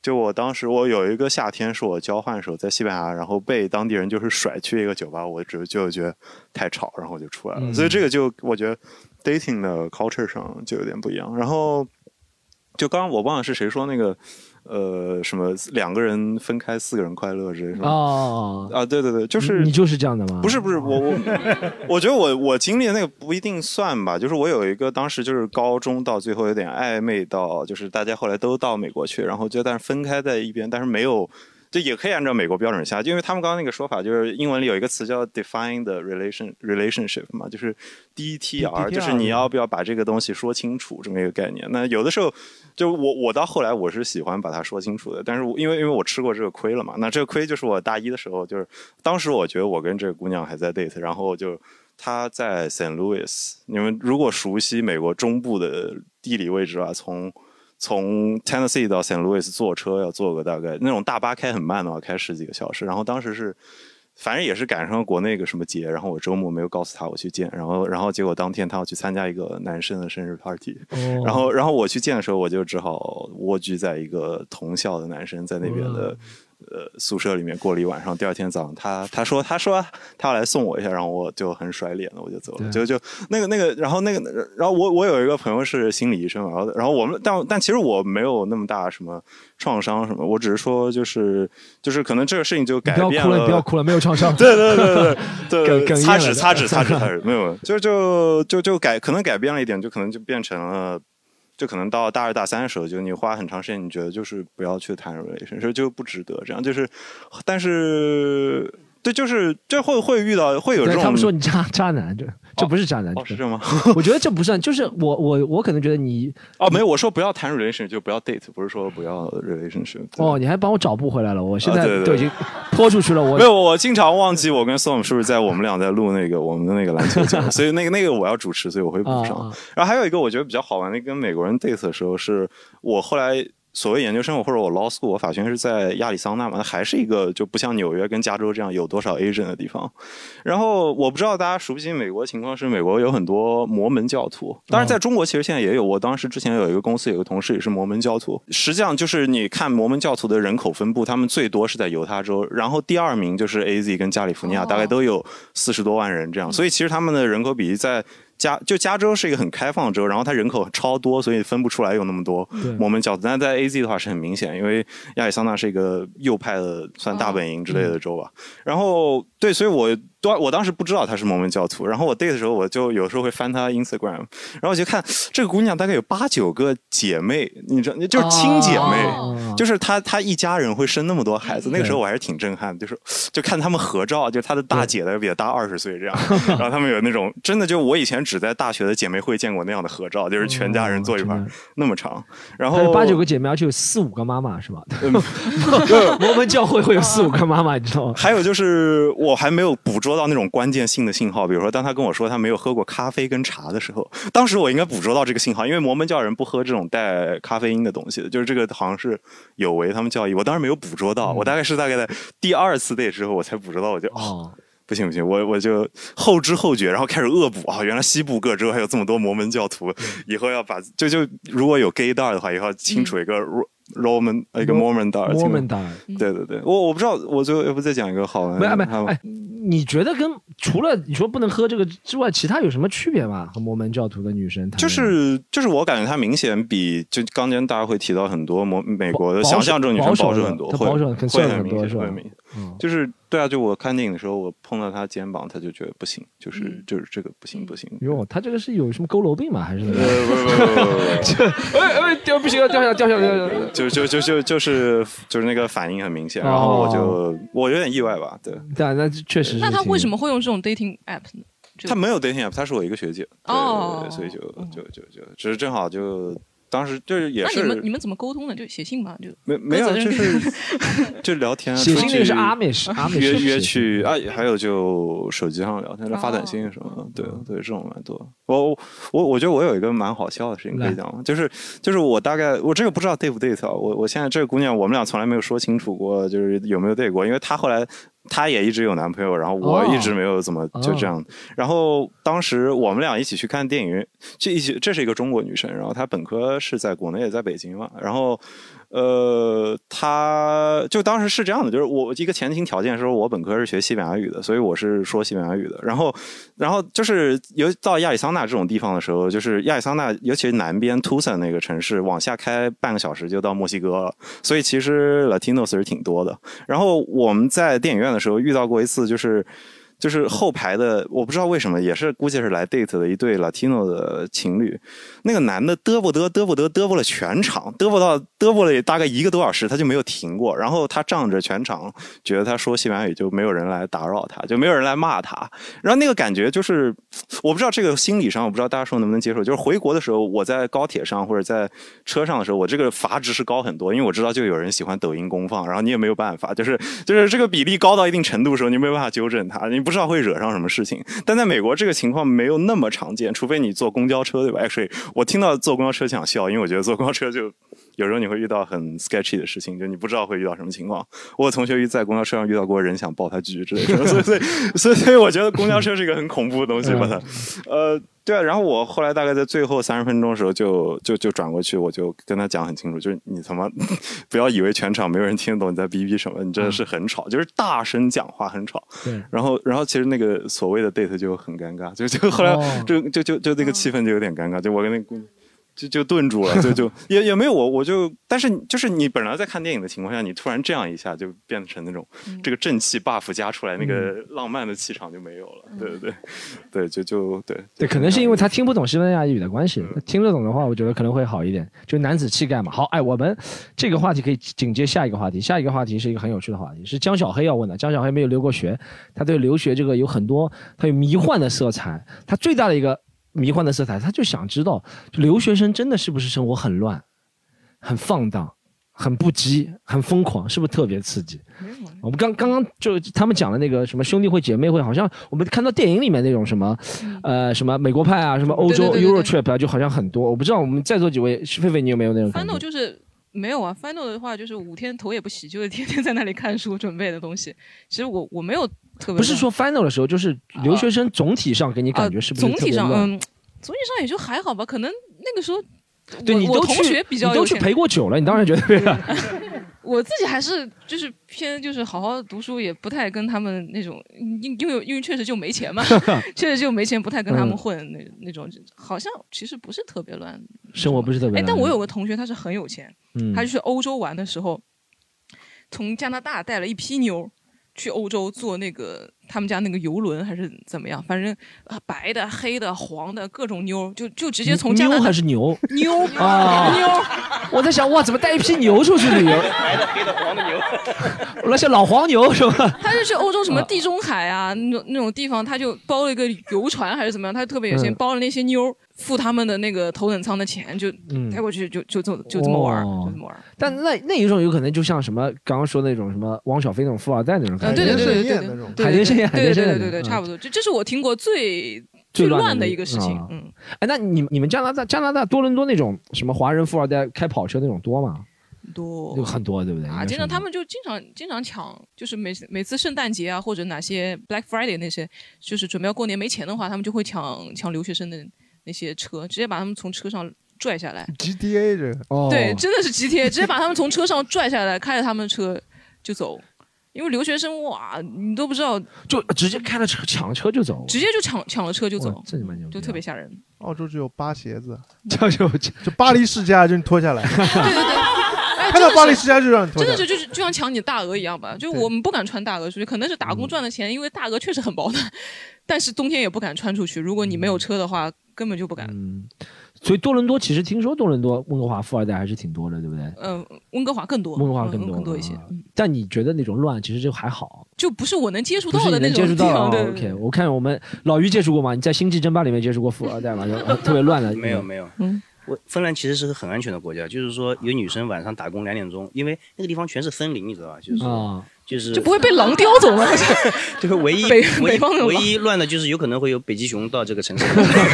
就我当时，我有一个夏天是我交换的时候在西班牙，然后被当地人就是甩去一个酒吧，我只就觉得太吵，然后我就出来了。嗯所以这个就我觉得 dating 的 culture 上就有点不一样。然后就刚刚我忘了是谁说那个呃什么两个人分开四个人快乐之类是吧？哦，啊，对对对，就是你就是这样的吗？不是不是我我 [LAUGHS] 我觉得我我经历的那个不一定算吧，就是我有一个当时就是高中到最后有点暧昧到，就是大家后来都到美国去，然后就但是分开在一边，但是没有。就也可以按照美国标准下，因为他们刚刚那个说法就是英文里有一个词叫 define the relation relationship 嘛，就是 DTR，就是你要不要把这个东西说清楚这么一个概念。那有的时候，就我我到后来我是喜欢把它说清楚的，但是我因为因为我吃过这个亏了嘛，那这个亏就是我大一的时候，就是当时我觉得我跟这个姑娘还在 date，然后就她在 St. Louis，你们如果熟悉美国中部的地理位置啊，从从 Tennessee 到 St. Louis 坐车要坐个大概那种大巴开很慢的话，开十几个小时。然后当时是，反正也是赶上国内个什么节，然后我周末没有告诉他我去见，然后然后结果当天他要去参加一个男生的生日 party，、哦然后然后我去见的时候，我就只好蜗居在一个同校的男生在那边的。呃宿舍里面过了一晚上。第二天早上，他他说他说他要来送我一下，然后我就很甩脸了，我就走了。就就那个那个，然后那个，然后我我有一个朋友是心理医生，然后然后我们但但其实我没有那么大什么创伤什么，我只是说就是就是可能这个事情就改变了。不要哭了，不要哭了，没有创伤。[LAUGHS] 对对对对对，擦纸擦纸擦纸 [LAUGHS] 擦纸，没有，就就就就改，可能改变了一点，就可能就变成了。就可能到大二大三的时候，就你花很长时间，你觉得就是不要去谈 relation，就不值得这样。就是，但是。对，就是这会会遇到会有这种。他们说你渣渣男，这这不是渣男，是这吗？[LAUGHS] 我觉得这不算，就是我我我可能觉得你哦，没有，我说不要谈 relation，就不要 date，不是说不要 relationship。哦，你还帮我找不回来了，我现在都已经拖出去了。我没有，我经常忘记我跟 Storm 是不是在我们俩在录那个我们的那个篮球节目，所以那个那个我要主持，所以我会补上。然后还有一个我觉得比较好玩的，跟美国人 date 的时候，是我后来。所谓研究生，或者我 law school，我法学院是在亚利桑那嘛，它还是一个就不像纽约跟加州这样有多少 agent 的地方。然后我不知道大家熟悉美国情况，是美国有很多摩门教徒，当然在中国其实现在也有。我当时之前有一个公司有个同事也是摩门教徒。实际上就是你看摩门教徒的人口分布，他们最多是在犹他州，然后第二名就是 AZ 跟加利福尼亚，大概都有四十多万人这样。所以其实他们的人口比例在。加就加州是一个很开放的州，然后它人口超多，所以分不出来有那么多摩门教徒。但在 A Z 的话是很明显，因为亚利桑那是一个右派的，算大本营之类的州吧。然后对，所以我。当我当时不知道她是摩门教徒，然后我 date 的时候，我就有时候会翻她 Instagram，然后我就看这个姑娘大概有八九个姐妹，你知道，就是亲姐妹，就是她她一家人会生那么多孩子。那个时候我还是挺震撼，就是就看他们合照，就她的大姐的比她大二十岁这样，然后他们有那种真的就我以前只在大学的姐妹会见过那样的合照，就是全家人坐一块那么长。然后八九个姐妹，而且有四五个妈妈是吧？[LAUGHS] [LAUGHS] 摩门教会会有四五个妈妈，你知道吗？还有就是我还没有捕捉。收到那种关键性的信号，比如说当他跟我说他没有喝过咖啡跟茶的时候，[LAUGHS] 当时我应该捕捉到这个信号，因为摩门教人不喝这种带咖啡因的东西的，就是这个好像是有违他们教义。我当时没有捕捉到，我大概是大概在第二次 date 之后我才捕捉到，我就哦，不行不行，我我就后知后觉，然后开始恶补啊，原来西部各州还有这么多摩门教徒，以后要把就就如果有 gay 蛋的话，以后要清楚一个。Roman 一个 Mormon 大儿，Mormon 大儿，对对对，我我不知道，我最后要不再讲一个好玩？没没哎，你觉得跟除了你说不能喝这个之外，其他有什么区别吗？和摩门教徒的女生？就是就是我感觉她明显比就刚才大家会提到很多摩美国的想象中女生保守很多，会会很明显，会明显，就是。对啊，就我看电影的时候，我碰到他肩膀，他就觉得不行，就是就是这个不行不行。哟，他这个是有什么佝偻病吗？还是？[LAUGHS] 不不不不不，[LAUGHS] 哎哎掉不行了，掉下掉下掉下。[LAUGHS] 就就就就就是就是那个反应很明显，然后我就我有点意外吧，对。对啊，那确实。那他为什么会用这种 dating app 呢？他没有 dating app，他是我一个学姐，哦，所以就就就就只是正好就。当时就是也是，那你们你们怎么沟通的？就写信吗？就没没有，就是就聊天。写信那个是阿美是，阿美约约去啊，还有就手机上聊天，发短信什么，对对，这种蛮多。我我我觉得我有一个蛮好笑的事情可以讲吗？就是就是我大概我这个不知道 date 不 date 啊？我我现在这个姑娘，我们俩从来没有说清楚过，就是有没有 date 过，因为她后来。她也一直有男朋友，然后我一直没有怎么就这样。然后当时我们俩一起去看电影，这一起这是一个中国女生，然后她本科是在国内，也在北京嘛，然后。呃，他就当时是这样的，就是我一个前提条件是我本科是学西班牙语的，所以我是说西班牙语的。然后，然后就是尤到亚利桑那这种地方的时候，就是亚利桑那，尤其是南边 Tucson 那个城市，往下开半个小时就到墨西哥了。所以其实 Latinos 是挺多的。然后我们在电影院的时候遇到过一次，就是。就是后排的，我不知道为什么，也是估计是来 date 的一对 Latino 的情侣。那个男的嘚啵嘚嘚啵嘚嘚啵了全场，嘚啵到嘚啵了大概一个多小时，他就没有停过。然后他仗着全场觉得他说西班牙语，就没有人来打扰他，就没有人来骂他。然后那个感觉就是，我不知道这个心理上，我不知道大家说能不能接受。就是回国的时候，我在高铁上或者在车上的时候，我这个阀值是高很多，因为我知道就有人喜欢抖音公放，然后你也没有办法，就是就是这个比例高到一定程度的时候，你没有办法纠正他，你不。[LAUGHS] 不知道会惹上什么事情，但在美国这个情况没有那么常见，除非你坐公交车，对吧？Actually，我听到坐公交车想笑，因为我觉得坐公交车就有时候你会遇到很 sketchy 的事情，就你不知道会遇到什么情况。我有同学在公交车上遇到过人想抱他局之类的，[LAUGHS] 所以所以所以所以我觉得公交车是一个很恐怖的东西，把它，呃，对啊。然后我后来大概在最后三十分钟的时候就就就转过去，我就跟他讲很清楚，就是你他妈 [LAUGHS] 不要以为全场没有人听得懂你在逼逼什么，你真的是很吵，就是大声讲话很吵。对。然后然后其实那个所谓的 date 就很尴尬，就就后来就就就就那个气氛就有点尴尬，就我跟那姑娘。就就顿住了，就就 [LAUGHS] 也也没有我我就，但是就是你本来在看电影的情况下，你突然这样一下就变成那种这个正气 buff 加出来，那个浪漫的气场就没有了。对对对，对就就对对，可能是因为他听不懂西班牙语的关系，听得懂的话，我觉得可能会好一点，就男子气概嘛。好，哎，我们这个话题可以紧接下一个话题，下一个话题是一个很有趣的话题，是江小黑要问的。江小黑没有留过学，他对留学这个有很多他有迷幻的色彩，他最大的一个。迷幻的色彩，他就想知道，留学生真的是不是生活很乱、很放荡、很不羁、很疯狂，是不是特别刺激？我们刚刚刚就他们讲的那个什么兄弟会、姐妹会，好像我们看到电影里面那种什么，呃，什么美国派啊，什么欧洲 Euro Trip 啊，就好像很多。我不知道我们在座几位，狒狒，你有没有那种？Final 就是没有啊，Final 的话就是五天头也不洗，就是天天在那里看书准备的东西。其实我我没有。不是说 final 的时候，就是留学生总体上给你感觉是不是总体上，嗯，总体上也就还好吧。可能那个时候，对你都去，你都去陪过酒了，你当然觉得对了。[LAUGHS] 我自己还是就是偏就是好好读书，也不太跟他们那种，因因为因为确实就没钱嘛，[LAUGHS] 确实就没钱，不太跟他们混那那种。好像其实不是特别乱，生活不是特别。哎，但我有个同学，他是很有钱，他去欧洲玩的时候，从加拿大带了一批妞。去欧洲坐那个他们家那个游轮还是怎么样？反正白的、黑的、黄的各种妞，就就直接从加拿大还是牛 [LAUGHS] 妞啊妞！[LAUGHS] 我在想哇，怎么带一批牛出去旅游？白的、黑的、黄的牛，那些老黄牛是吧？他就去欧洲什么地中海啊那种那种地方，他就包了一个游船还是怎么样？他就特别有钱，包了那些妞。付他们的那个头等舱的钱，就带过去，就就就就这么玩，就这么玩。但那那一种有可能就像什么刚刚说那种什么汪小菲那种富二代那种感觉，对对对对对，海天盛宴，海天盛宴，对对对，差不多。这这是我听过最最乱的一个事情。嗯，哎，那你你们加拿大加拿大多伦多那种什么华人富二代开跑车那种多吗？多，有很多，对不对？啊，经常他们就经常经常抢，就是每每次圣诞节啊或者哪些 Black Friday 那些，就是准备要过年没钱的话，他们就会抢抢留学生的。那些车直接把他们从车上拽下来，GTA 这哦，对，真的是 GTA，直接把他们从车上拽下来，开着他们的车就走，因为留学生哇，你都不知道，就直接开了车抢了车就走，直接就抢抢了车就走，这蛮牛，就特别吓人。澳洲只有扒鞋子，[LAUGHS] 就就就巴黎世家就脱下来，对 [LAUGHS] 对 [LAUGHS] 对，看到巴黎世家就让你脱，真的是就是就像抢你大鹅一样吧，就我们不敢穿大鹅出去，可能是打工赚的钱，因为大鹅确实很保暖，但是冬天也不敢穿出去，如果你没有车的话。根本就不敢。嗯，所以多伦多其实听说多伦多温哥华富二代还是挺多的，对不对？嗯，温哥华更多，温哥华更多更多一些。但你觉得那种乱其实就还好，就不是我能接触到的那种。接触到对 OK，我看我们老于接触过吗？你在星际争霸里面接触过富二代吗？[LAUGHS] 就特别乱的。没有没有。嗯，我芬兰其实是个很安全的国家，就是说有女生晚上打工两点钟，因为那个地方全是森林，你知道吧？就是啊。就是就不会被狼叼走吗？[LAUGHS] 就是唯一北北方唯一乱的就是有可能会有北极熊到这个城市，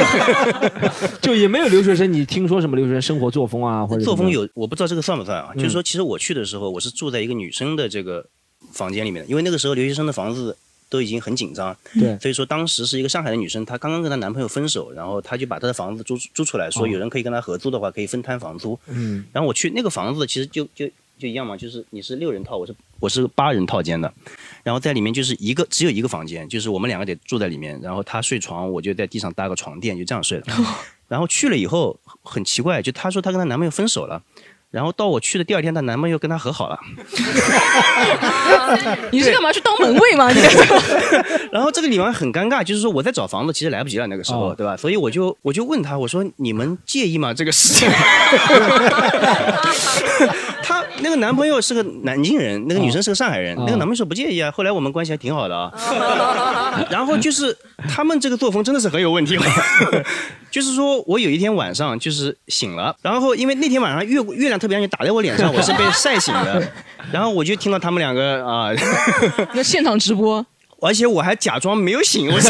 [LAUGHS] [LAUGHS] 就也没有留学生。你听说什么留学生生活作风啊？或者作风有我不知道这个算不算啊？就是说，其实我去的时候，我是住在一个女生的这个房间里面的，因为那个时候留学生的房子都已经很紧张，对，所以说当时是一个上海的女生，她刚刚跟她男朋友分手，然后她就把她的房子租租出来，说有人可以跟她合租的话，可以分摊房租。嗯，然后我去那个房子，其实就就就一样嘛，就是你是六人套，我是我是八人套间的。然后在里面就是一个只有一个房间，就是我们两个得住在里面。然后她睡床，我就在地上搭个床垫，就这样睡的。[LAUGHS] 然后去了以后很奇怪，就她说她跟她男朋友分手了。然后到我去的第二天，她男朋友跟她和好了。[LAUGHS] 你是干嘛去当门卫吗？你？[LAUGHS] 然后这个里面很尴尬，就是说我在找房子，其实来不及了那个时候，对吧？所以我就我就问她，我说你们介意吗？这个事情？[LAUGHS] 他那个男朋友是个南京人，那个女生是个上海人，那个男朋友说不介意啊。后来我们关系还挺好的啊。然后就是他们这个作风真的是很有问题。就是说我有一天晚上就是醒了，然后因为那天晚上月月亮特别安全打在我脸上，我是被晒醒的。[LAUGHS] 然后我就听到他们两个啊，[LAUGHS] 那现场直播，而且我还假装没有醒，我。[LAUGHS]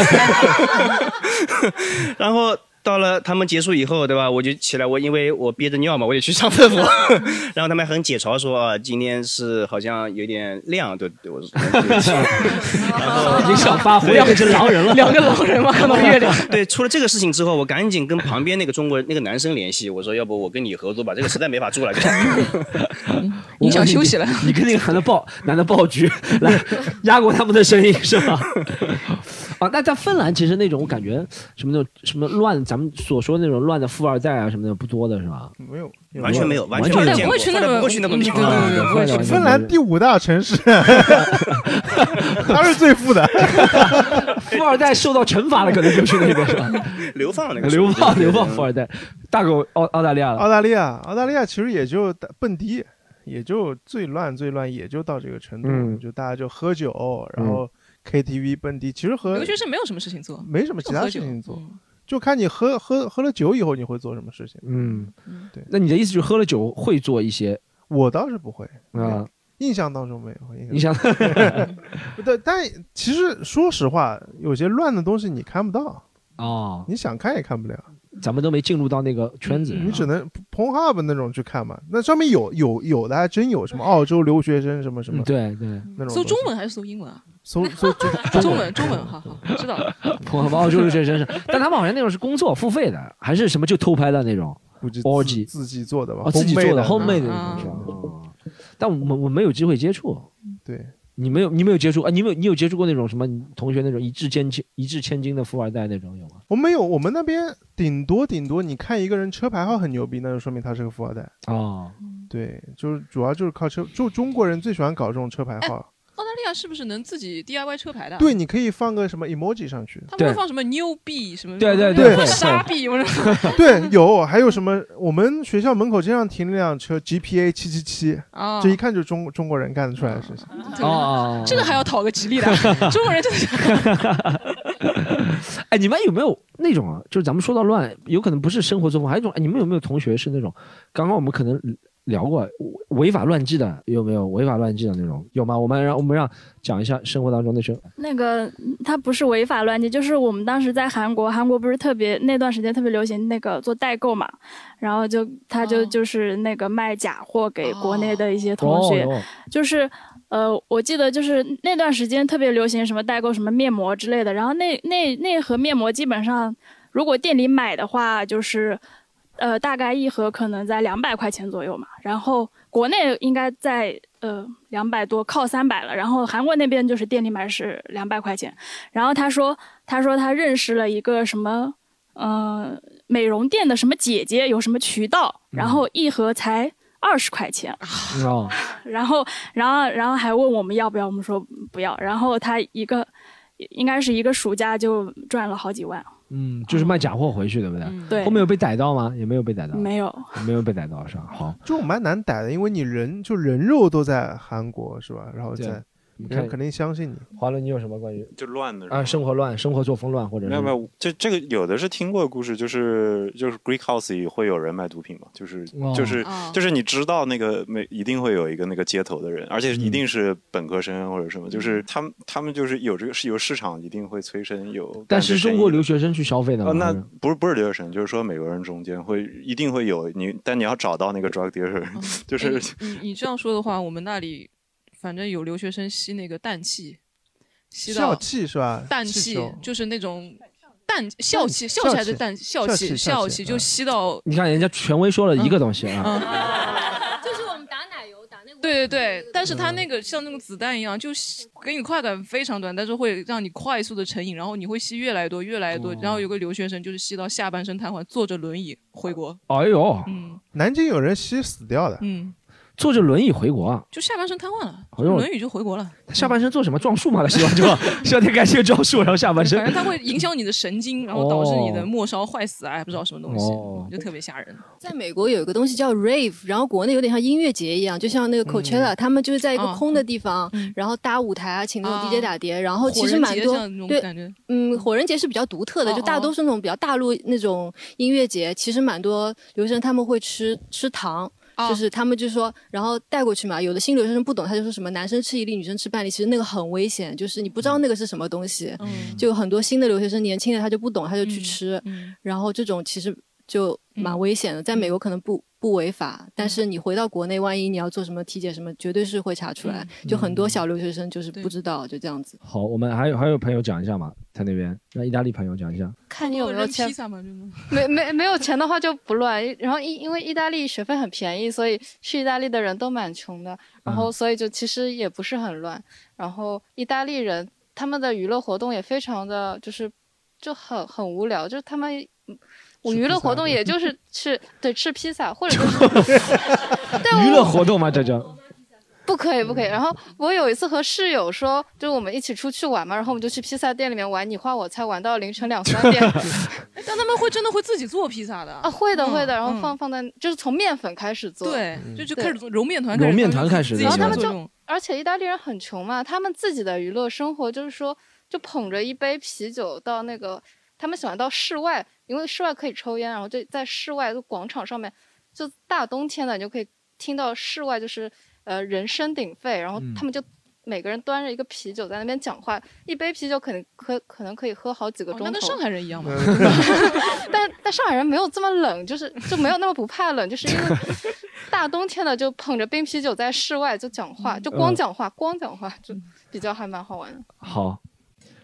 然后到了他们结束以后，对吧？我就起来，我因为我憋着尿嘛，我也去上厕所。[LAUGHS] 然后他们很解嘲说啊，今天是好像有点亮，对对，我说。然后你想发挥，[LAUGHS] 两个狼人了，两个狼人嘛，看到月亮。对，出了这个事情之后，我赶紧跟旁边那个中国那个男生联系，我说要不我跟你合作吧，这个实在没法住了。[LAUGHS] 你想休息了？你跟那个男的爆男的爆局来压过他们的声音是吧？啊，那在芬兰其实那种我感觉什么那种什么乱，咱们所说的那种乱的富二代啊什么的不多的是吧？没有，完全没有，完全没有见过，不会去那么对对对，[LAUGHS] 芬兰第五大城市，[LAUGHS] 他是最富的。[LAUGHS] 富二代受到惩罚了，可能就是那个是吧？流放那个流放流放富二代，大狗澳澳大利亚了。澳大利亚，澳大利亚其实也就蹦迪，也就最乱最乱，也就到这个程度，嗯就大家就喝酒，然后 KTV 蹦迪，其实和留学生没有什么事情做，没什么其他事情做，嗯就看你喝喝喝了酒以后你会做什么事情。嗯，对。那你的意思就是喝了酒会做一些我倒是不会啊，印象当中没有。印象 [LAUGHS] 对，但其实说实话，有些乱的东西你看不到，哦，你想看也看不了。咱们都没进入到那个圈子，你只能 Pornhub 那种去看嘛。那上面有有有的还真有什么澳洲留学生什么什么，嗯对对，那种搜中文还是搜英文啊？搜搜中 [LAUGHS] 中文中文，好好知道了。[LAUGHS] 我们澳洲留学生是，但他们好像那种是工作付费的，还是什么就偷拍的那种估计自己做的吧，哦，自己做的 homemade homemade 的啊那种是吧？哦但我们我没有机会接触，对，你没有你没有接触啊？你没有你有接触过那种什么同学那种一掷千金一掷千金的富二代那种有吗？我没有，我们那边顶多顶多，你看一个人车牌号很牛逼，那就说明他是个富二代。哦，对，就是主要就是靠车，就中国人最喜欢搞这种车牌号。澳大利亚是不是能自己 DIY 车牌的？对，，你可以放个什么 emoji 上去。他们会放什么牛币什么？对对对对沙币，我说对，有，还有什么？我们学校门口经常停那辆车，GPA 七七七，啊这一看就是中中国人干得出来的事情。哦，这个还要讨个吉利的，中国人真的是。[LAUGHS] [LAUGHS] 哎，你们有没有那种啊？就是咱们说到乱，有可能不是生活作风，还有一种，哎，你们有没有同学是那种？刚刚我们可能聊过违法乱纪的，有没有违法乱纪的那种？有吗？我们让我们让讲一下生活当中那些。那个他不是违法乱纪，就是我们当时在韩国，韩国不是特别那段时间特别流行那个做代购嘛，然后就他就就是那个卖假货给国内的一些同学，哦就是呃，我记得就是那段时间特别流行什么代购什么面膜之类的，然后那那那盒面膜基本上如果店里买的话，就是呃大概一盒可能在两百块钱左右嘛，然后国内应该在呃两百多，靠三百了，然后韩国那边就是店里买是两百块钱，然后他说他说他认识了一个什么呃美容店的什么姐姐，有什么渠道，然后一盒才二十块钱。哦，[LAUGHS] 然后，然后，然后还问我们要不要，我们说不要。然后他一个应该是一个暑假就赚了好几万，嗯，就是卖假货回去，对不对？对后面有被逮到吗？也没有被逮到，没有，没有被逮到是吧？好，这种蛮难逮的，因为你人就人肉都在韩国是吧？然后在你看肯定相信你。华伦，你有什么关于就乱的啊生活乱、生活作风乱，或者没有没有，这这个有的是听过的故事，就是就是 Greek House 里会有人卖毒品嘛，就是、哦就是哦就是你知道那个每一定会有一个那个街头的人，而且嗯一定是本科生或者什么，就是他们他们就是有这个是有市场，一定会催生有。但是中国留学学生去消费的吗？哦，那不是不是留学生，就是说美国人中间会一定会有你，但你要找到那个 drug dealer，、就是你你这样说的话，我们那里反正有留学生吸那个氮气，吸到笑气是吧？氮气就是那种氮笑气，笑笑气还是氮笑笑气气笑气笑气就吸到你看人家权威说了一个东西啊，就是我们打奶油打那个。对对对，但是它那个像那个子弹一样，就吸给你快感非常短，但是会让你快速的成瘾，然后你会吸越来越多，越来越多。然后有个留学生就是吸到下半身瘫痪，坐着轮椅回国。哎呦，嗯南京有人吸死掉的，嗯，坐着轮椅回国啊，就下半身瘫痪了，哎呦。轮椅就回国了。他下半身做什么撞树嘛？他希望就希望他感谢撞树，然后下半身。反正它会影响你的神经，然后导致你的哦末梢坏死啊，还不知道什么东西。哦，就特别吓人。在美国有一个东西叫 rave，然后国内有点像音乐节一样，就像那个 Coachella，、他们就是在一个哦空的地方，然后搭舞台啊，请那种 DJ 打碟，然后其实火人蛮多节像那种对感觉，嗯，火人节是比较独特的，哦就大多数那种比较大陆那种音乐节，其实蛮多留学生他们会吃吃糖。就是他们就说，然后带过去嘛。有的新留学生不懂，他就说什么男生吃一粒，女生吃半粒，其实那个很危险，就是你不知道那个是什么东西。就很多新的留学生，年轻的他就不懂，他就去吃，然后这种其实就蛮危险的。在美国可能不。不违法，但是你回到国内，万一你要做什么体检什么，绝对是会查出来。就很多小留学生就是不知道，就这样子。好，我们还有还有朋友讲一下嘛，在那边那意大利朋友讲一下。看你有没有钱。[LAUGHS] 没没没有钱的话就不乱。然后因因为意大利学费很便宜，所以去意大利的人都蛮穷的。然后所以就其实也不是很乱。然后意大利人他们的娱乐活动也非常的就是就很很无聊，就是他们。我娱乐活动也就是吃对吃披萨或者就是 [LAUGHS] 娱乐活动吗？这叫不可以不可以。然后我有一次和室友说，就我们一起出去玩嘛，然后我们就去披萨店里面玩你画我猜，玩到凌晨两三点。[LAUGHS] [LAUGHS] 但他们会真的会自己做披萨的啊？会的会的。然后放放在就是从面粉开始做，对，就就开始揉面团，揉面团开始。然后他们就而且意大利人很穷嘛，他们自己的娱乐生活就是说，就捧着一杯啤酒到那个。他们喜欢到室外，因为室外可以抽烟，然后就在室外的广场上面，就大冬天的，你就可以听到室外就是呃人声鼎沸，然后他们就每个人端着一个啤酒在那边讲话，一杯啤酒可能可可能可以喝好几个钟头。跟上海人一样 [LAUGHS] 嘛。[LAUGHS] 但但上海人没有这么冷，就是就没有那么不怕冷，就是因为 [LAUGHS] 大冬天的就捧着冰啤酒在室外就讲话，就光讲话，光讲话就比较还蛮好玩的。好。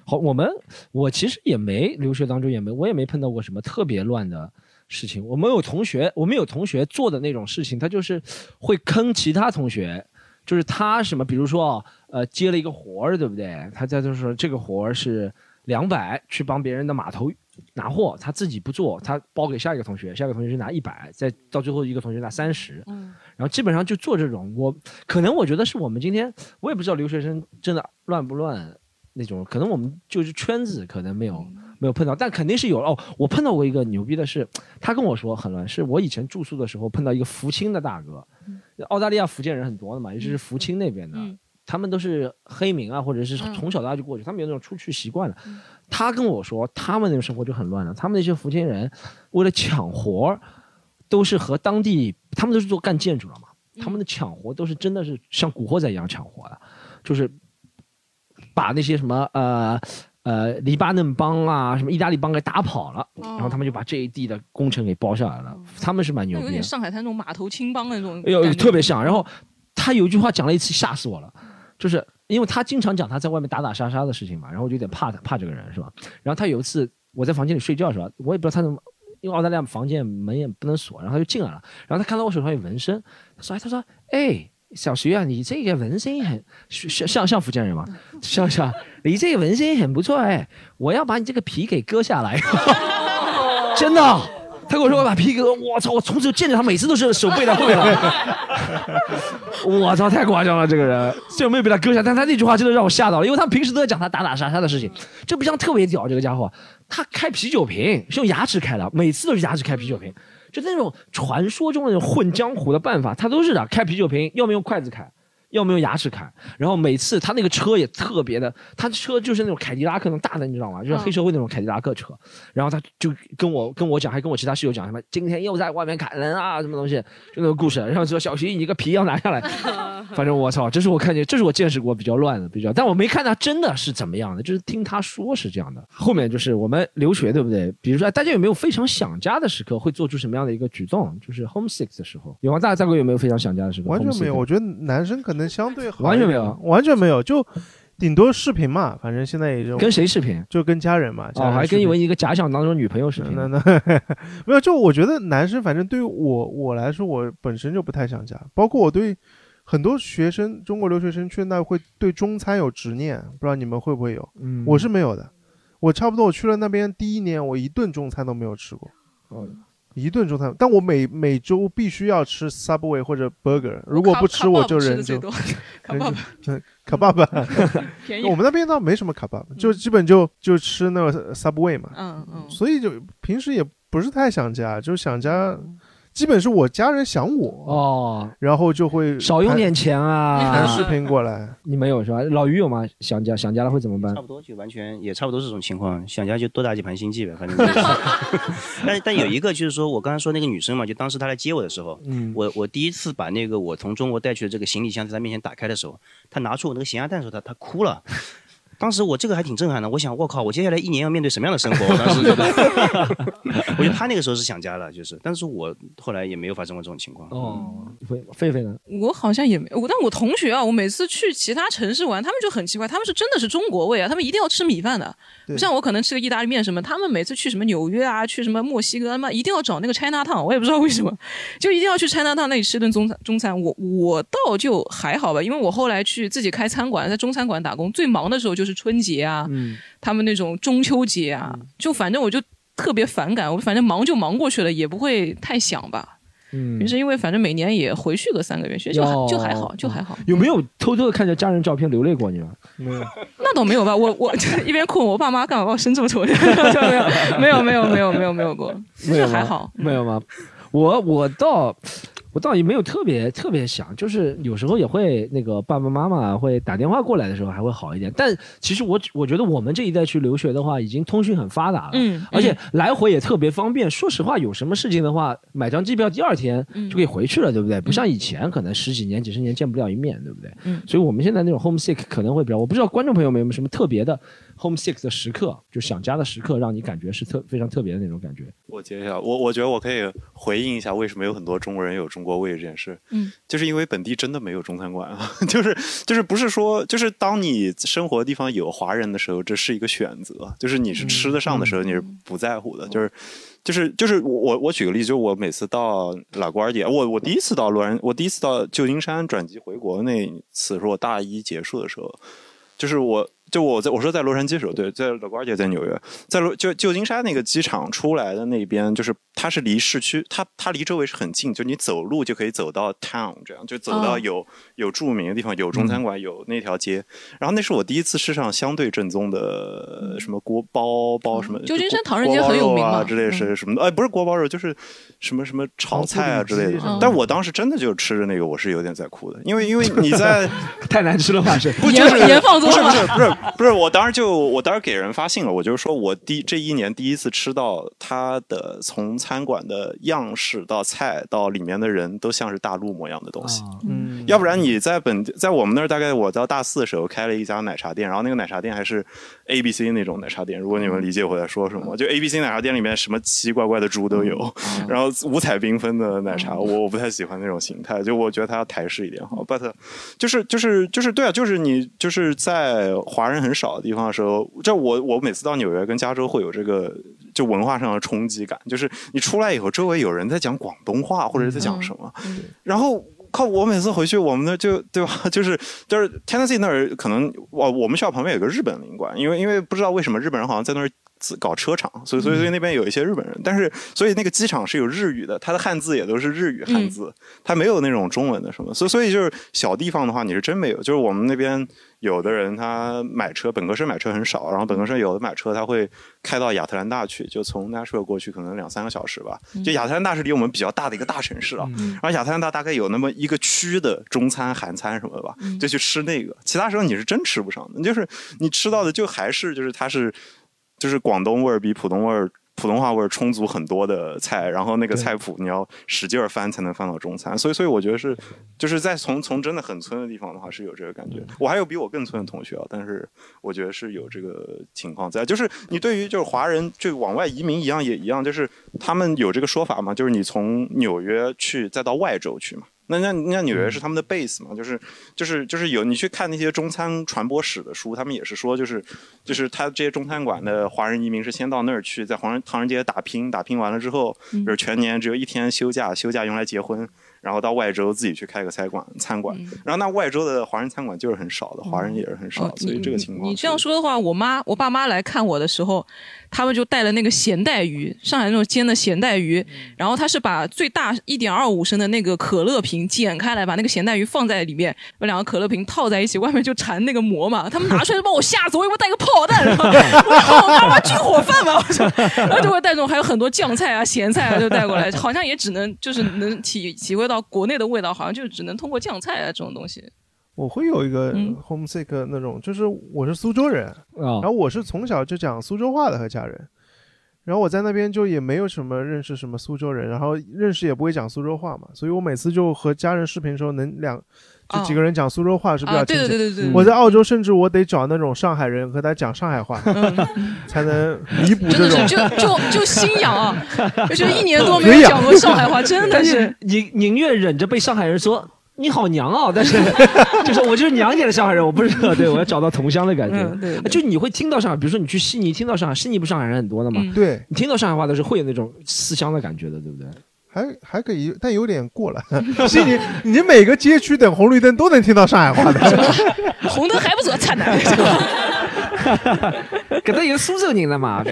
好，我们我其实也没留学当中也没我也没碰到过什么特别乱的事情。我们有同学，我们有同学做的那种事情，他就是会坑其他同学，就是他什么，比如说呃接了一个活儿，对不对？他在就说这个活儿是两百，去帮别人的码头拿货，他自己不做，他包给下一个同学，下一个同学就拿一百，再到最后一个同学拿三十，嗯，然后基本上就做这种。我可能我觉得是我们今天，我也不知道留学生真的乱不乱。那种可能我们就是圈子可能没有没有碰到，但肯定是有哦。我碰到过一个牛逼的是，他跟我说很乱，是我以前住宿的时候碰到一个福清的大哥，澳大利亚福建人很多的嘛，尤其是福清那边的，他们都是黑民啊，或者是从小到大就过去，他们有那种出去习惯了。他跟我说，他们那种生活就很乱了，他们那些福清人为了抢活儿，都是和当地他们都是做干建筑的嘛，他们的抢活都是真的是像古惑仔一样抢活的，就是。把那些什么呃呃黎巴嫩帮啊，什么意大利帮给打跑了，然后他们就把这一地的工程给包下来了。他们是蛮牛逼，有点上海滩那种码头青帮那种。哎呦，特别像。然后他有一句话讲了一次，吓死我了，就是因为他经常讲他在外面打打杀杀的事情嘛，然后我就有点怕他，怕这个人是吧？然后他有一次我在房间里睡觉是吧？我也不知道他怎么，因为澳大利亚房间门也不能锁，然后他就进来了，然后他看到我手上有纹身，他说：“哎，他说哎。”小徐啊，你这个纹身很像像像福建人吗？像像，你这个纹身很不错哎，我要把你这个皮给割下来，真的。他跟我说我把皮割，我操！我从此见着他，每次都是手背在后面了。我操，太夸张了，这个人，虽然没有被他割下，但他那句话真的让我吓到了，因为他平时都在讲他打打杀杀的事情，这不像特别屌这个家伙，他开啤酒瓶是用牙齿开的，每次都是牙齿开啤酒瓶。就那种传说中的那种混江湖的办法，他都是的，开啤酒瓶，要么用筷子开。要么用牙齿砍，然后每次他那个车也特别的，他的车就是那种凯迪拉克那种大的，你知道吗？就是黑社会那种凯迪拉克车。然后他就跟我跟我讲，还跟我其他室友讲什么，今天又在外面砍人啊，什么东西，就那个故事。然后说小徐，你个皮要拿下来。[LAUGHS] 反正我操，这是我看见，这是我见识过比较乱的，比较，但我没看他真的是怎么样的，就是听他说是这样的。后面就是我们留学，对不对？比如说大家有没有非常想家的时刻，会做出什么样的一个举动？就是 homesick 的时候，有吗？大家在国有没有非常想家的时候？完全没有，我觉得男生可能。相对完全没有，完全没有，就顶多视频嘛，反正现在也就跟谁视频，就跟家人嘛。哦，还跟以为一个假想当中女朋友视频。那 [LAUGHS] 那 [LAUGHS] 没有，就我觉得男生，反正对于我我来说，我本身就不太想家。包括我对很多学生，中国留学生去那会对中餐有执念，不知道你们会不会有？嗯，我是没有的。我差不多我去了那边第一年，我一顿中餐都没有吃过。哦。一顿中餐，但我每每周必须要吃 Subway 或者 Burger，如果不吃我就人就卡爸爸，卡爸爸，[LAUGHS] [LAUGHS] 我们那边倒没什么卡爸爸，就基本就就吃那个 Subway 嘛。嗯嗯。所以就平时也不是太想家，就想家，基本是我家人想我哦，然后就会少用点钱啊，传视频过来。你没有是吧？老于有吗？想家想家了会怎么办？差不多就完全也差不多是这种情况，想家就多打几盘星际呗，反正就是。[LAUGHS] 但但有一个就是说我刚才说那个女生嘛，就当时她来接我的时候，嗯我我第一次把那个我从中国带去的这个行李箱在她面前打开的时候，她拿出我那个咸鸭蛋的时候，她她哭了。当时我这个还挺震撼的，我想我靠，我接下来一年要面对什么样的生活？我当时觉得，[LAUGHS] 我觉得他那个时候是想家了，就是，但是我后来也没有发生过这种情况。哦，狒狒狒呢？我好像也没，我但我同学啊，我每次去其他城市玩，他们就很奇怪，他们是真的是中国胃啊，他们一定要吃米饭的。对不像我可能吃个意大利面什么，他们每次去什么纽约啊，去什么墨西哥，他妈一定要找那个 China Town，我也不知道为什么，就一定要去 China Town 那里吃顿中餐。中餐我我倒就还好吧，因为我后来去自己开餐馆，在中餐馆打工，最忙的时候就是春节啊，嗯他们那种中秋节啊，就反正我就特别反感，我反正忙就忙过去了，也不会太想吧。嗯于是因为反正每年也回去个三个月，其实就还哟就还好，就还好。有没有偷偷的看着家人照片流泪过？你们没有？[LAUGHS] 那倒没有吧，我我 [LAUGHS] 一边困我爸妈干嘛把我生这么丑，[LAUGHS] 没有没有没有没有没有没有过，其实没有吗还好。没有吗？我我倒我倒也没有特别特别想，就是有时候也会那个爸爸妈妈会打电话过来的时候还会好一点。但其实我我觉得我们这一代去留学的话，已经通讯很发达了，嗯而且来回也特别方便。说实话，有什么事情的话，买张机票第二天嗯就可以回去了，对不对？不像以前可能十几年、几十年见不了一面，对不对？嗯所以我们现在那种 homesick 可能会比较，我不知道观众朋友们有没有什么特别的 homesick 的时刻，就想家的时刻，让你感觉是特非常特别的那种感觉。我接一下，我我觉得我可以回应一下为什么有很多中国人有中国胃这件事。嗯，就是因为本地真的没有中餐馆啊，[LAUGHS] 就是就是不是说就是当你生活的地方有华人的时候，这是一个选择，就是你是吃得上的时候，你是不在乎的，就是。就是就是我我我举个例子，就是我每次到拉瓜尔迪，我我第一次到洛杉，我第一次到旧金山转机回国那次是我大一结束的时候，就是我就我在我说在洛杉矶时候，对，在老瓜尔迪在纽约，在洛就旧金山那个机场出来的那边，就是它是离市区，它它离周围是很近，就你走路就可以走到 town，这样就走到哦有、有著名的地方，有中餐馆，有那条街。然后那是我第一次吃上相对正宗的什么锅包包什么，旧金山就唐人街锅包很有名啊之类是什么的，哎，不是锅包肉，就是什么什么炒菜啊之类的。但我当时真的就吃着那个，我是有点在哭的，因为因为你在 [LAUGHS] 太难吃了吧？是不就是盐放多了不是不是不是 [LAUGHS] 不是，我当时就我当时给人发信了，我就是说我第这一年第一次吃到它的从餐馆的样式到菜到里面的人都像是大陆模样的东西。嗯，要不然你在本在我们那儿，大概我到大四的时候开了一家奶茶店，然后那个奶茶店还是 A B C 那种奶茶店。如果你们理解我在说什么，就 A B C 奶茶店里面什么奇奇怪怪的猪都有，然后五彩缤纷的奶茶，我我不太喜欢那种形态，就我觉得它要台式一点好。But 就是就是就是对啊，就是你就是在华人很少的地方的时候，这我我每次到纽约跟加州会有这个就文化上的冲击感，就是你出来以后，周围有人在讲广东话或者是在讲什么，然后靠我每次回去，我们那就 [LAUGHS] 对吧？就是就是 Tennessee 那儿可能我我们学校旁边有个日本领馆，因为因为不知道为什么日本人好像在那儿。自搞车厂，所以所以所以那边有一些日本人，但是所以那个机场是有日语的，它的汉字也都是日语汉字，它没有那种中文的什么，所以所以就是小地方的话，你是真没有。就是我们那边有的人他买车，本科生买车很少，然后本科生有的买车他会开到亚特兰大去，就从 Nashville 过去可能两三个小时吧。就亚特兰大是离我们比较大的一个大城市啊，然后亚特兰大大概有那么一个区的中餐、韩餐什么的吧，就去吃那个，其他时候你是真吃不上的，就是你吃到的就还是就是它是就是广东味儿比普通味儿。普通话味儿充足很多的菜，然后那个菜谱你要使劲儿翻才能翻到中餐，所以所以我觉得是就是在从从真的很村的地方的话是有这个感觉。我还有比我更村的同学啊，但是我觉得是有这个情况在，就是你对于就是华人就往外移民一样也一样，就是他们有这个说法嘛，就是你从纽约去再到外州去嘛。那那那纽约是他们的 base 嘛，就是就是就是有你去看那些中餐传播史的书，他们也是说就是就是他这些中餐馆的华人移民是先到那儿去，在华人唐人街打拼，打拼完了之后，比如全年只有一天休假，休假用来结婚，然后到外州自己去开个餐馆餐馆，然后那外州的华人餐馆就是很少的，华人也是很少，所以这个情况哦你这样说的话，我妈我爸妈来看我的时候，他们就带了那个咸带鱼，上海那种煎的咸带鱼，然后他是把最大一点二五升的那个可乐瓶剪开来，把那个咸带鱼放在里面，把两个可乐瓶套在一起，外面就缠那个膜嘛。他们拿出来就把我吓死，我以为带个炮弹，[LAUGHS] 然后我妈妈军火贩嘛，我说，然后就会带这种还有很多酱菜啊、咸菜啊就带过来，好像也只能就是能体体会到国内的味道，好像就只能通过酱菜啊这种东西。我会有一个嗯 homesick 那种，就是我是苏州人，哦然后我是从小就讲苏州话的和家人，然后我在那边就也没有什么认识什么苏州人，然后认识也不会讲苏州话嘛，所以我每次就和家人视频的时候能两。就几个人讲苏州话是比较亲切。对对对对我在澳洲，甚至我得找那种上海人和他讲上海话，[LAUGHS] 才能弥补这种。真的是就就就心痒啊，[LAUGHS] 就是一年多没有讲过上海话，真的是。宁宁愿忍着被上海人说你好娘啊，但是 [LAUGHS] 就是我就是娘一点的上海人，我不是对我要找到同乡的感觉。嗯对对就你会听到上海，比如说你去悉尼听到上海，悉尼不上海人很多的嘛？嗯对，你听到上海话的时候会有那种思乡的感觉的，对不对？还还可以，但有点过了。[LAUGHS] 悉尼，你每个街区等红绿灯都能听到上海话的。[LAUGHS] 红灯还不走，惨的。搿搭有苏州人了嘛？[LAUGHS]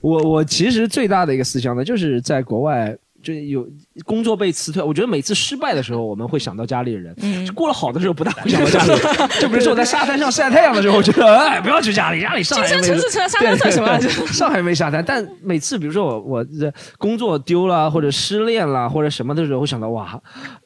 我我其实最大的一个思想呢，就是在国外就有工作被辞退。我觉得每次失败的时候，我们会想到家里人；嗯过了好的时候，不大会想到家里人。[LAUGHS] 就比如说我在沙滩上晒太阳的时候，我觉得哎，不要去家里，家里上海没城市城沙滩算什么对上海没沙滩，但每次比如说我我这工作丢了，或者失恋了，或者什么的时候，会想到哇，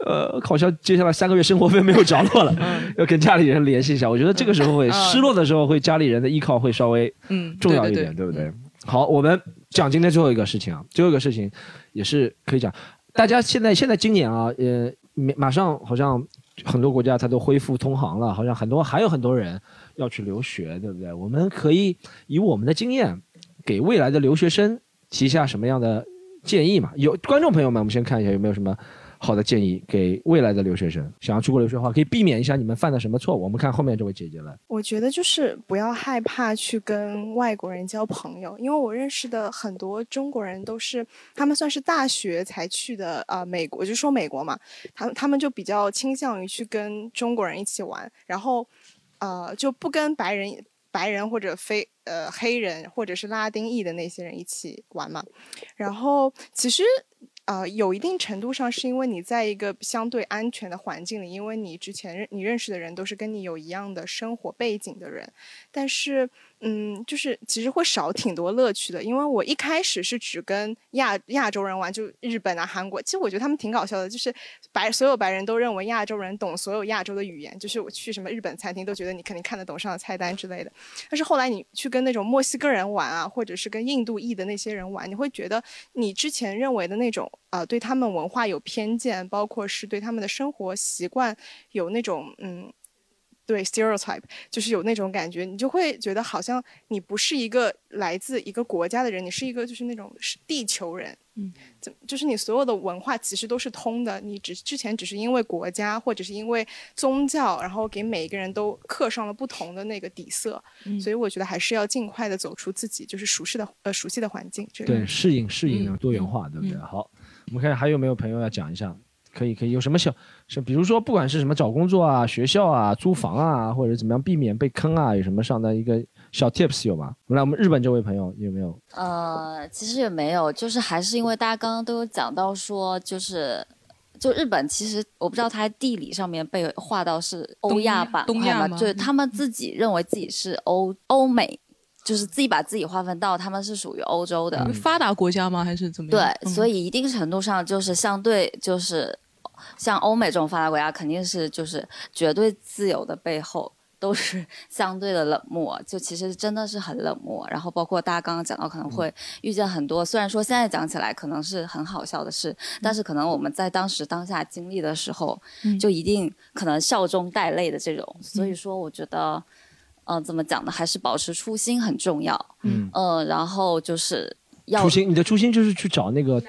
呃，好像接下来三个月生活费没有着落了，[LAUGHS] 要跟家里人联系一下。我觉得这个时候会啊 [LAUGHS] 失落的时候，会家里人的依靠会稍微嗯重要一点，对不对？好，我们讲今天最后一个事情啊，最后一个事情也是可以讲，大家现在现在今年啊，呃，马上好像很多国家它都恢复通航了，好像很多还有很多人要去留学，对不对？我们可以以我们的经验，给未来的留学生提下什么样的建议嘛？有观众朋友们，我们先看一下有没有什么好的建议给未来的留学生，想要出国留学的话，可以避免一下你们犯的什么错误。我们看后面这位姐姐来。我觉得就是不要害怕去跟外国人交朋友，因为我认识的很多中国人都是他们算是大学才去的呃美国，就说美国嘛，他们他们就比较倾向于去跟中国人一起玩，然后呃就不跟白人白人或者非呃黑人或者是拉丁裔的那些人一起玩嘛，然后其实。啊，有一定程度上是因为你在一个相对安全的环境里，因为你之前认你认识的人都是跟你有一样的生活背景的人，但是，嗯，就是其实会少挺多乐趣的。因为我一开始是只跟亚亚洲人玩，就日本啊、韩国，其实我觉得他们挺搞笑的，就是白所有白人都认为亚洲人懂所有亚洲的语言，就是我去什么日本餐厅都觉得你肯定看得懂上的菜单之类的。但是后来你去跟那种墨西哥人玩啊，或者是跟印度裔的那些人玩，你会觉得你之前认为的那种啊、对他们文化有偏见，包括是对他们的生活习惯有那种嗯。对 stereotype 就是有那种感觉，你就会觉得好像你不是一个来自一个国家的人，你是一个就是那种是地球人，嗯，怎就是你所有的文化其实都是通的，你只之前只是因为国家或者是因为宗教，然后给每一个人都刻上了不同的那个底色，嗯所以我觉得还是要尽快的走出自己就是熟悉的呃熟悉的环境，这个对，适应适应多元化，对不对？好，我们看还有没有朋友要讲一下？可以可以，有什么小是比如说不管是什么找工作啊、学校啊、租房啊，或者怎么样避免被坑啊，有什么上的一个小 tips 有吗？来，我们日本这位朋友有没有？呃，其实也没有，就是还是因为大家刚刚都有讲到说，就是就日本其实我不知道它地理上面被划到是欧亚板块嘛，东亚吗就是他们自己认为自己是欧欧美。就是自己把自己划分到他们是属于欧洲的、发达国家吗？还是怎么样对样？，所以一定程度上就是相对就是像欧美这种发达国家，肯定是就是绝对自由的背后都是 [LAUGHS] 相对的冷漠，就其实真的是很冷漠。然后包括大家刚刚讲到，可能会遇见很多，虽然说现在讲起来可能是很好笑的事，但是可能我们在当时当下经历的时候，嗯就一定可能笑中带泪的这种。所以说，我觉得。嗯、怎么讲呢？还是保持初心很重要。嗯呃，然后就是要初心，你的初心就是去找那个，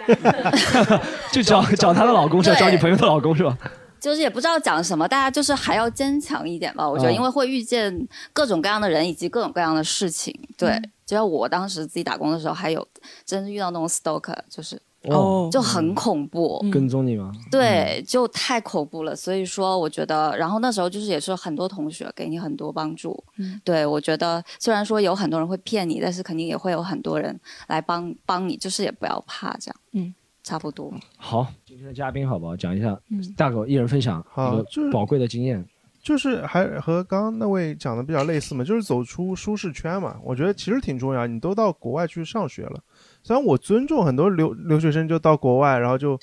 [LAUGHS] 就找找她的老公是吧？对找你朋友的老公是吧？[LAUGHS] 就是也不知道讲什么，大家就是还要坚强一点吧。我觉得，哦因为会遇见各种各样的人以及各种各样的事情。对，嗯就像我当时自己打工的时候，还有真的遇到那种 stalker，就是哦就很恐怖。跟踪你吗？对，就太恐怖了。所以说，我觉得，然后那时候就是也是很多同学给你很多帮助。嗯对我觉得，虽然说有很多人会骗你，但是肯定也会有很多人来帮帮你，就是也不要怕这样。嗯，差不多。好，今天的嘉宾好不好？讲一下嗯，大狗一人分享好就是宝贵的经验。就是还和刚刚那位讲的比较类似嘛，就是走出舒适圈嘛。我觉得其实挺重要。你都到国外去上学了，虽然我尊重很多留留学生就到国外，然后就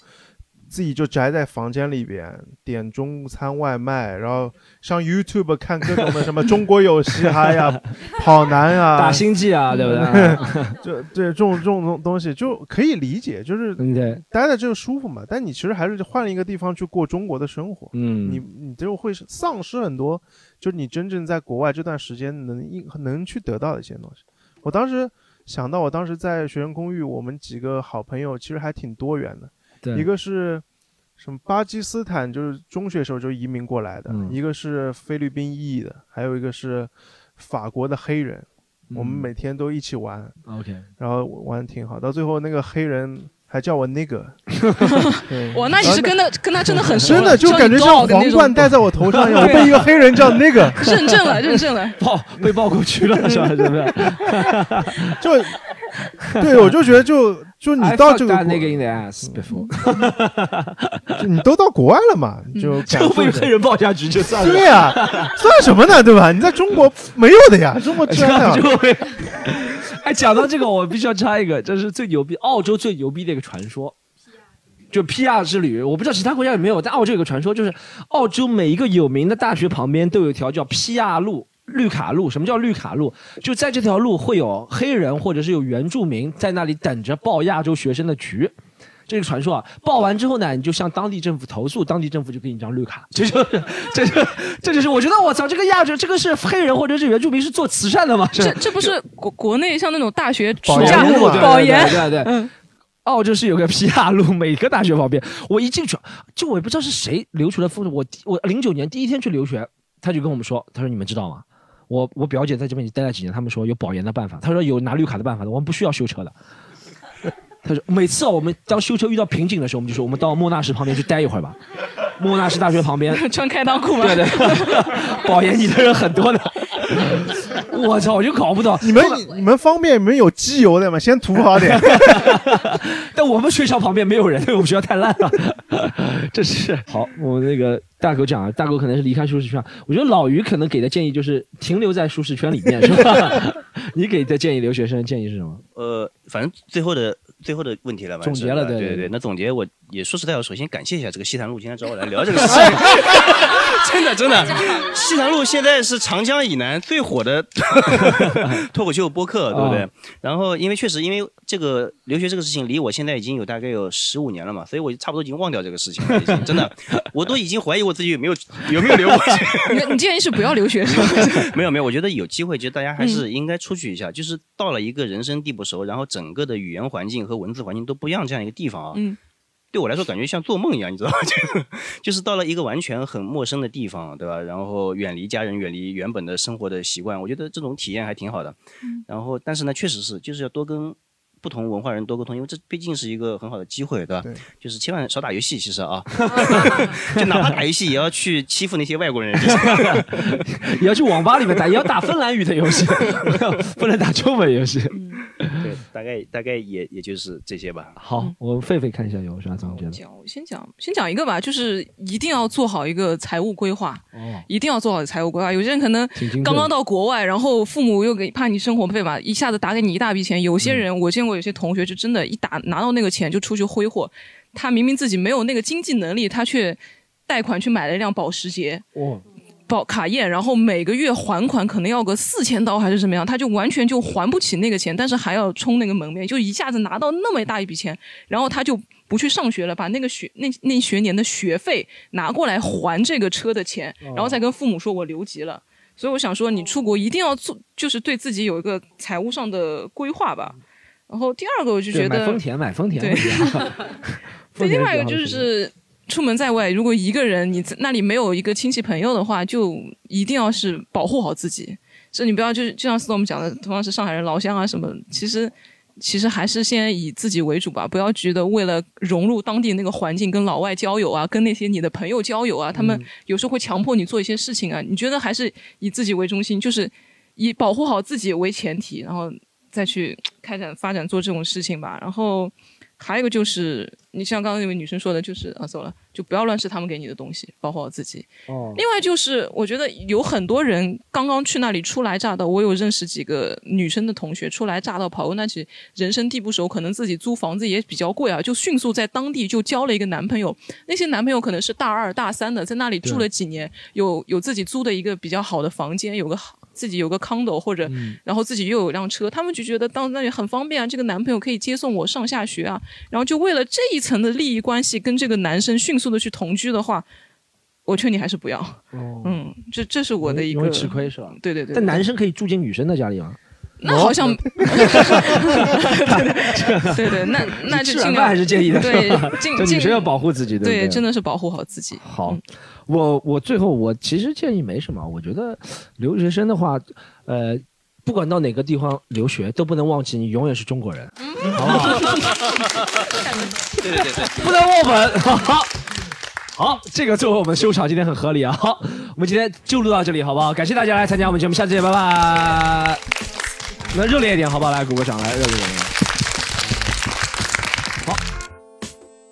自己就宅在房间里边点中餐外卖，然后上 YouTube 看各种的什么中国有嘻哈呀、[LAUGHS] 跑男啊、打星际啊 [LAUGHS] 对不对就对这种这种东东西就可以理解，就是待在这个舒服嘛。但你其实还是换了一个地方去过中国的生活，嗯你你就会丧失很多，就是你真正在国外这段时间能应能去得到的一些东西。我当时想到，我当时在学生公寓，我们几个好朋友其实还挺多元的，对一个是。什么巴基斯坦就是中学时候就移民过来的，嗯一个是菲律宾裔的，还有一个是法国的黑人，我们嗯每天都一起玩。OK，然后玩得挺好，到最后那个黑人还叫我那个，[LAUGHS] 对哇，那你是跟他跟他真的很熟，真的就感觉像皇冠戴在我头上一样，我被一个黑人叫那个 [LAUGHS] 认证了，认证了，[LAUGHS] 抱被抱过去了是吧？是不是？就对，我就觉得就就你到这个国 nigga in the ass before，就你都到国外了嘛，就就被黑人报下去就算了。对呀、算什么呢？对吧？你在中国没有的呀，中国治安就。[LAUGHS] 哎，讲到这个，我必须要插一个，这是最牛逼，澳洲最牛逼的一个传说，就 PR 之旅。我不知道其他国家有没有，但澳洲有个传说，就是澳洲每一个有名的大学旁边都有一条叫 PR 路。绿卡路，什么叫绿卡路？就在这条路会有黑人或者是有原住民在那里等着报亚洲学生的局。这个传说啊，报完之后呢，你就向当地政府投诉，当地政府就给你一张绿卡。这就是，这就，这就是我觉得我操，这个亚洲，这个是黑人或者是原住民是做慈善的吗？这这不是国国内像那种大学保暑假研保研，对对对对。澳洲是有个皮亚路，每个大学旁边，我一进去，就我也不知道是谁留出的风声。我我零九年第一天去留学，他就跟我们说，他说你们知道吗？我我表姐在这边已经待了几年，他们说有保研的办法，他说有拿绿卡的办法的，我们不需要修车的。他说每次啊，我们当修车遇到瓶颈的时候，我们就说我们到莫纳什旁边去待一会儿吧。[LAUGHS] 莫纳什大学旁边穿开裆裤吗？对对，[LAUGHS] 保研你的人很多的。我操，我就搞不懂你们你们方便你们有机油的吗？先涂好点。[LAUGHS] 但我们学校旁边没有人，因为我们学校太烂了。这是好，我那个大狗讲啊，大狗可能是离开舒适圈。我觉得老于可能给的建议就是停留在舒适圈里面，是吧？你给的建议，留学生建议是什么？呃，反正最后的最后的问题了吧？总结了对对对对对。那总结我也说实在我，首先感谢一下这个西坛路今天找我来聊这个事情，真 [LAUGHS] 的真的，[LAUGHS] 西坛路现在是长江以南最火的 [LAUGHS] 脱口秀播客，对不对？啊然后因为确实因为这个留学这个事情离我现在已经有大概有十五年了嘛，所以我差不多已经忘掉这个事情了，已经真的，我都已经怀疑我自己有没有有没有留过学。你你建议是不要留学是吧？没有没有，我觉得有机会，其实大家还是嗯应该出去一下。就是到了一个人生地不熟，然后整个的语言环境和文字环境都不一样这样一个地方啊，嗯，对我来说感觉像做梦一样，你知道吗？[LAUGHS] 就就是到了一个完全很陌生的地方，对吧？然后远离家人，远离原本的生活的习惯，我觉得这种体验还挺好的。嗯然后，但是呢，确实是就是要多跟。不同文化人多沟通，因为这毕竟是一个很好的机会，对吧？就是千万少打游戏，其实啊，[LAUGHS] 就哪怕打游戏也要去欺负那些外国人，[LAUGHS] 也要去网吧里面打，也要打芬兰语的游戏，不能打中文游戏。对，大概大概也也就是这些吧。好，我狒狒看一下有啥总结的。我先讲先讲一个吧，就是一定要做好一个财务规划。哦，一定要做好财务规划。有些人可能刚刚到国外，然后父母又给怕你生活费嘛，一下子打给你一大笔钱。有些人、我见过有些同学就真的，一打拿到那个钱就出去挥霍。他明明自己没有那个经济能力，他却贷款去买了一辆保时捷。哦，保卡宴，然后每个月还款可能要个四千刀还是什么样，他就完全就还不起那个钱，但是还要充那个门面，就一下子拿到那么大一笔钱，然后他就不去上学了，把那个学那那学年的学费拿过来还这个车的钱，然后再跟父母说我留级了。所以我想说，你出国一定要做，就是对自己有一个财务上的规划吧。然后第二个，我就觉得买丰田，买丰田对 [LAUGHS] 另外一个就是出门在外，如果一个人你在那里没有一个亲戚朋友的话，就一定要是保护好自己。这你不要就是就像 Storm 讲的，同样是上海人老乡啊什么，其 [LAUGHS] 实其实还是先以自己为主吧，不要觉得为了融入当地那个环境，跟老外交友啊，跟那些你的朋友交友啊，他们有时候会强迫你做一些事情啊。你觉得还是以自己为中心，就是以保护好自己为前提，然后再去开展发展做这种事情吧。然后。还有一个就是，你像刚刚那位女生说的，就是啊，走了，就不要乱吃他们给你的东西，包括我自己。哦。另外就是，我觉得有很多人刚刚去那里初来乍到，我有认识几个女生的同学，初来乍到跑过那去，人生地不熟，可能自己租房子也比较贵啊，就迅速在当地就交了一个男朋友。那些男朋友可能是大二大三的，在那里住了几年，有有自己租的一个比较好的房间，有个好。自己有个 condo 或者，然后自己又有辆车，他们就觉得到那里很方便啊。这个男朋友可以接送我上下学啊，然后就为了这一层的利益关系，跟这个男生迅速的去同居的话，我劝你还是不要。嗯，这这是我的一个。吃亏是吧？对对对。但男生可以住进女生的家里吗？那好像，[LAUGHS] 对对，那那就尽量还是建议的，对，女生要保护自己，对，真的是保护好自己。好，我我最后我其实建议没什么，我觉得留学生的话，呃，不管到哪个地方留学，都不能忘记你永远是中国人，好不好？[LAUGHS] 对对对对，不能忘本。[LAUGHS] 好，好，这个作为我们收场今天很合理啊。好，我们今天就录到这里，好不好？感谢大家来参加我们节目，下次见，拜拜。那热烈一点，好不好？来鼓个掌，来热烈一点。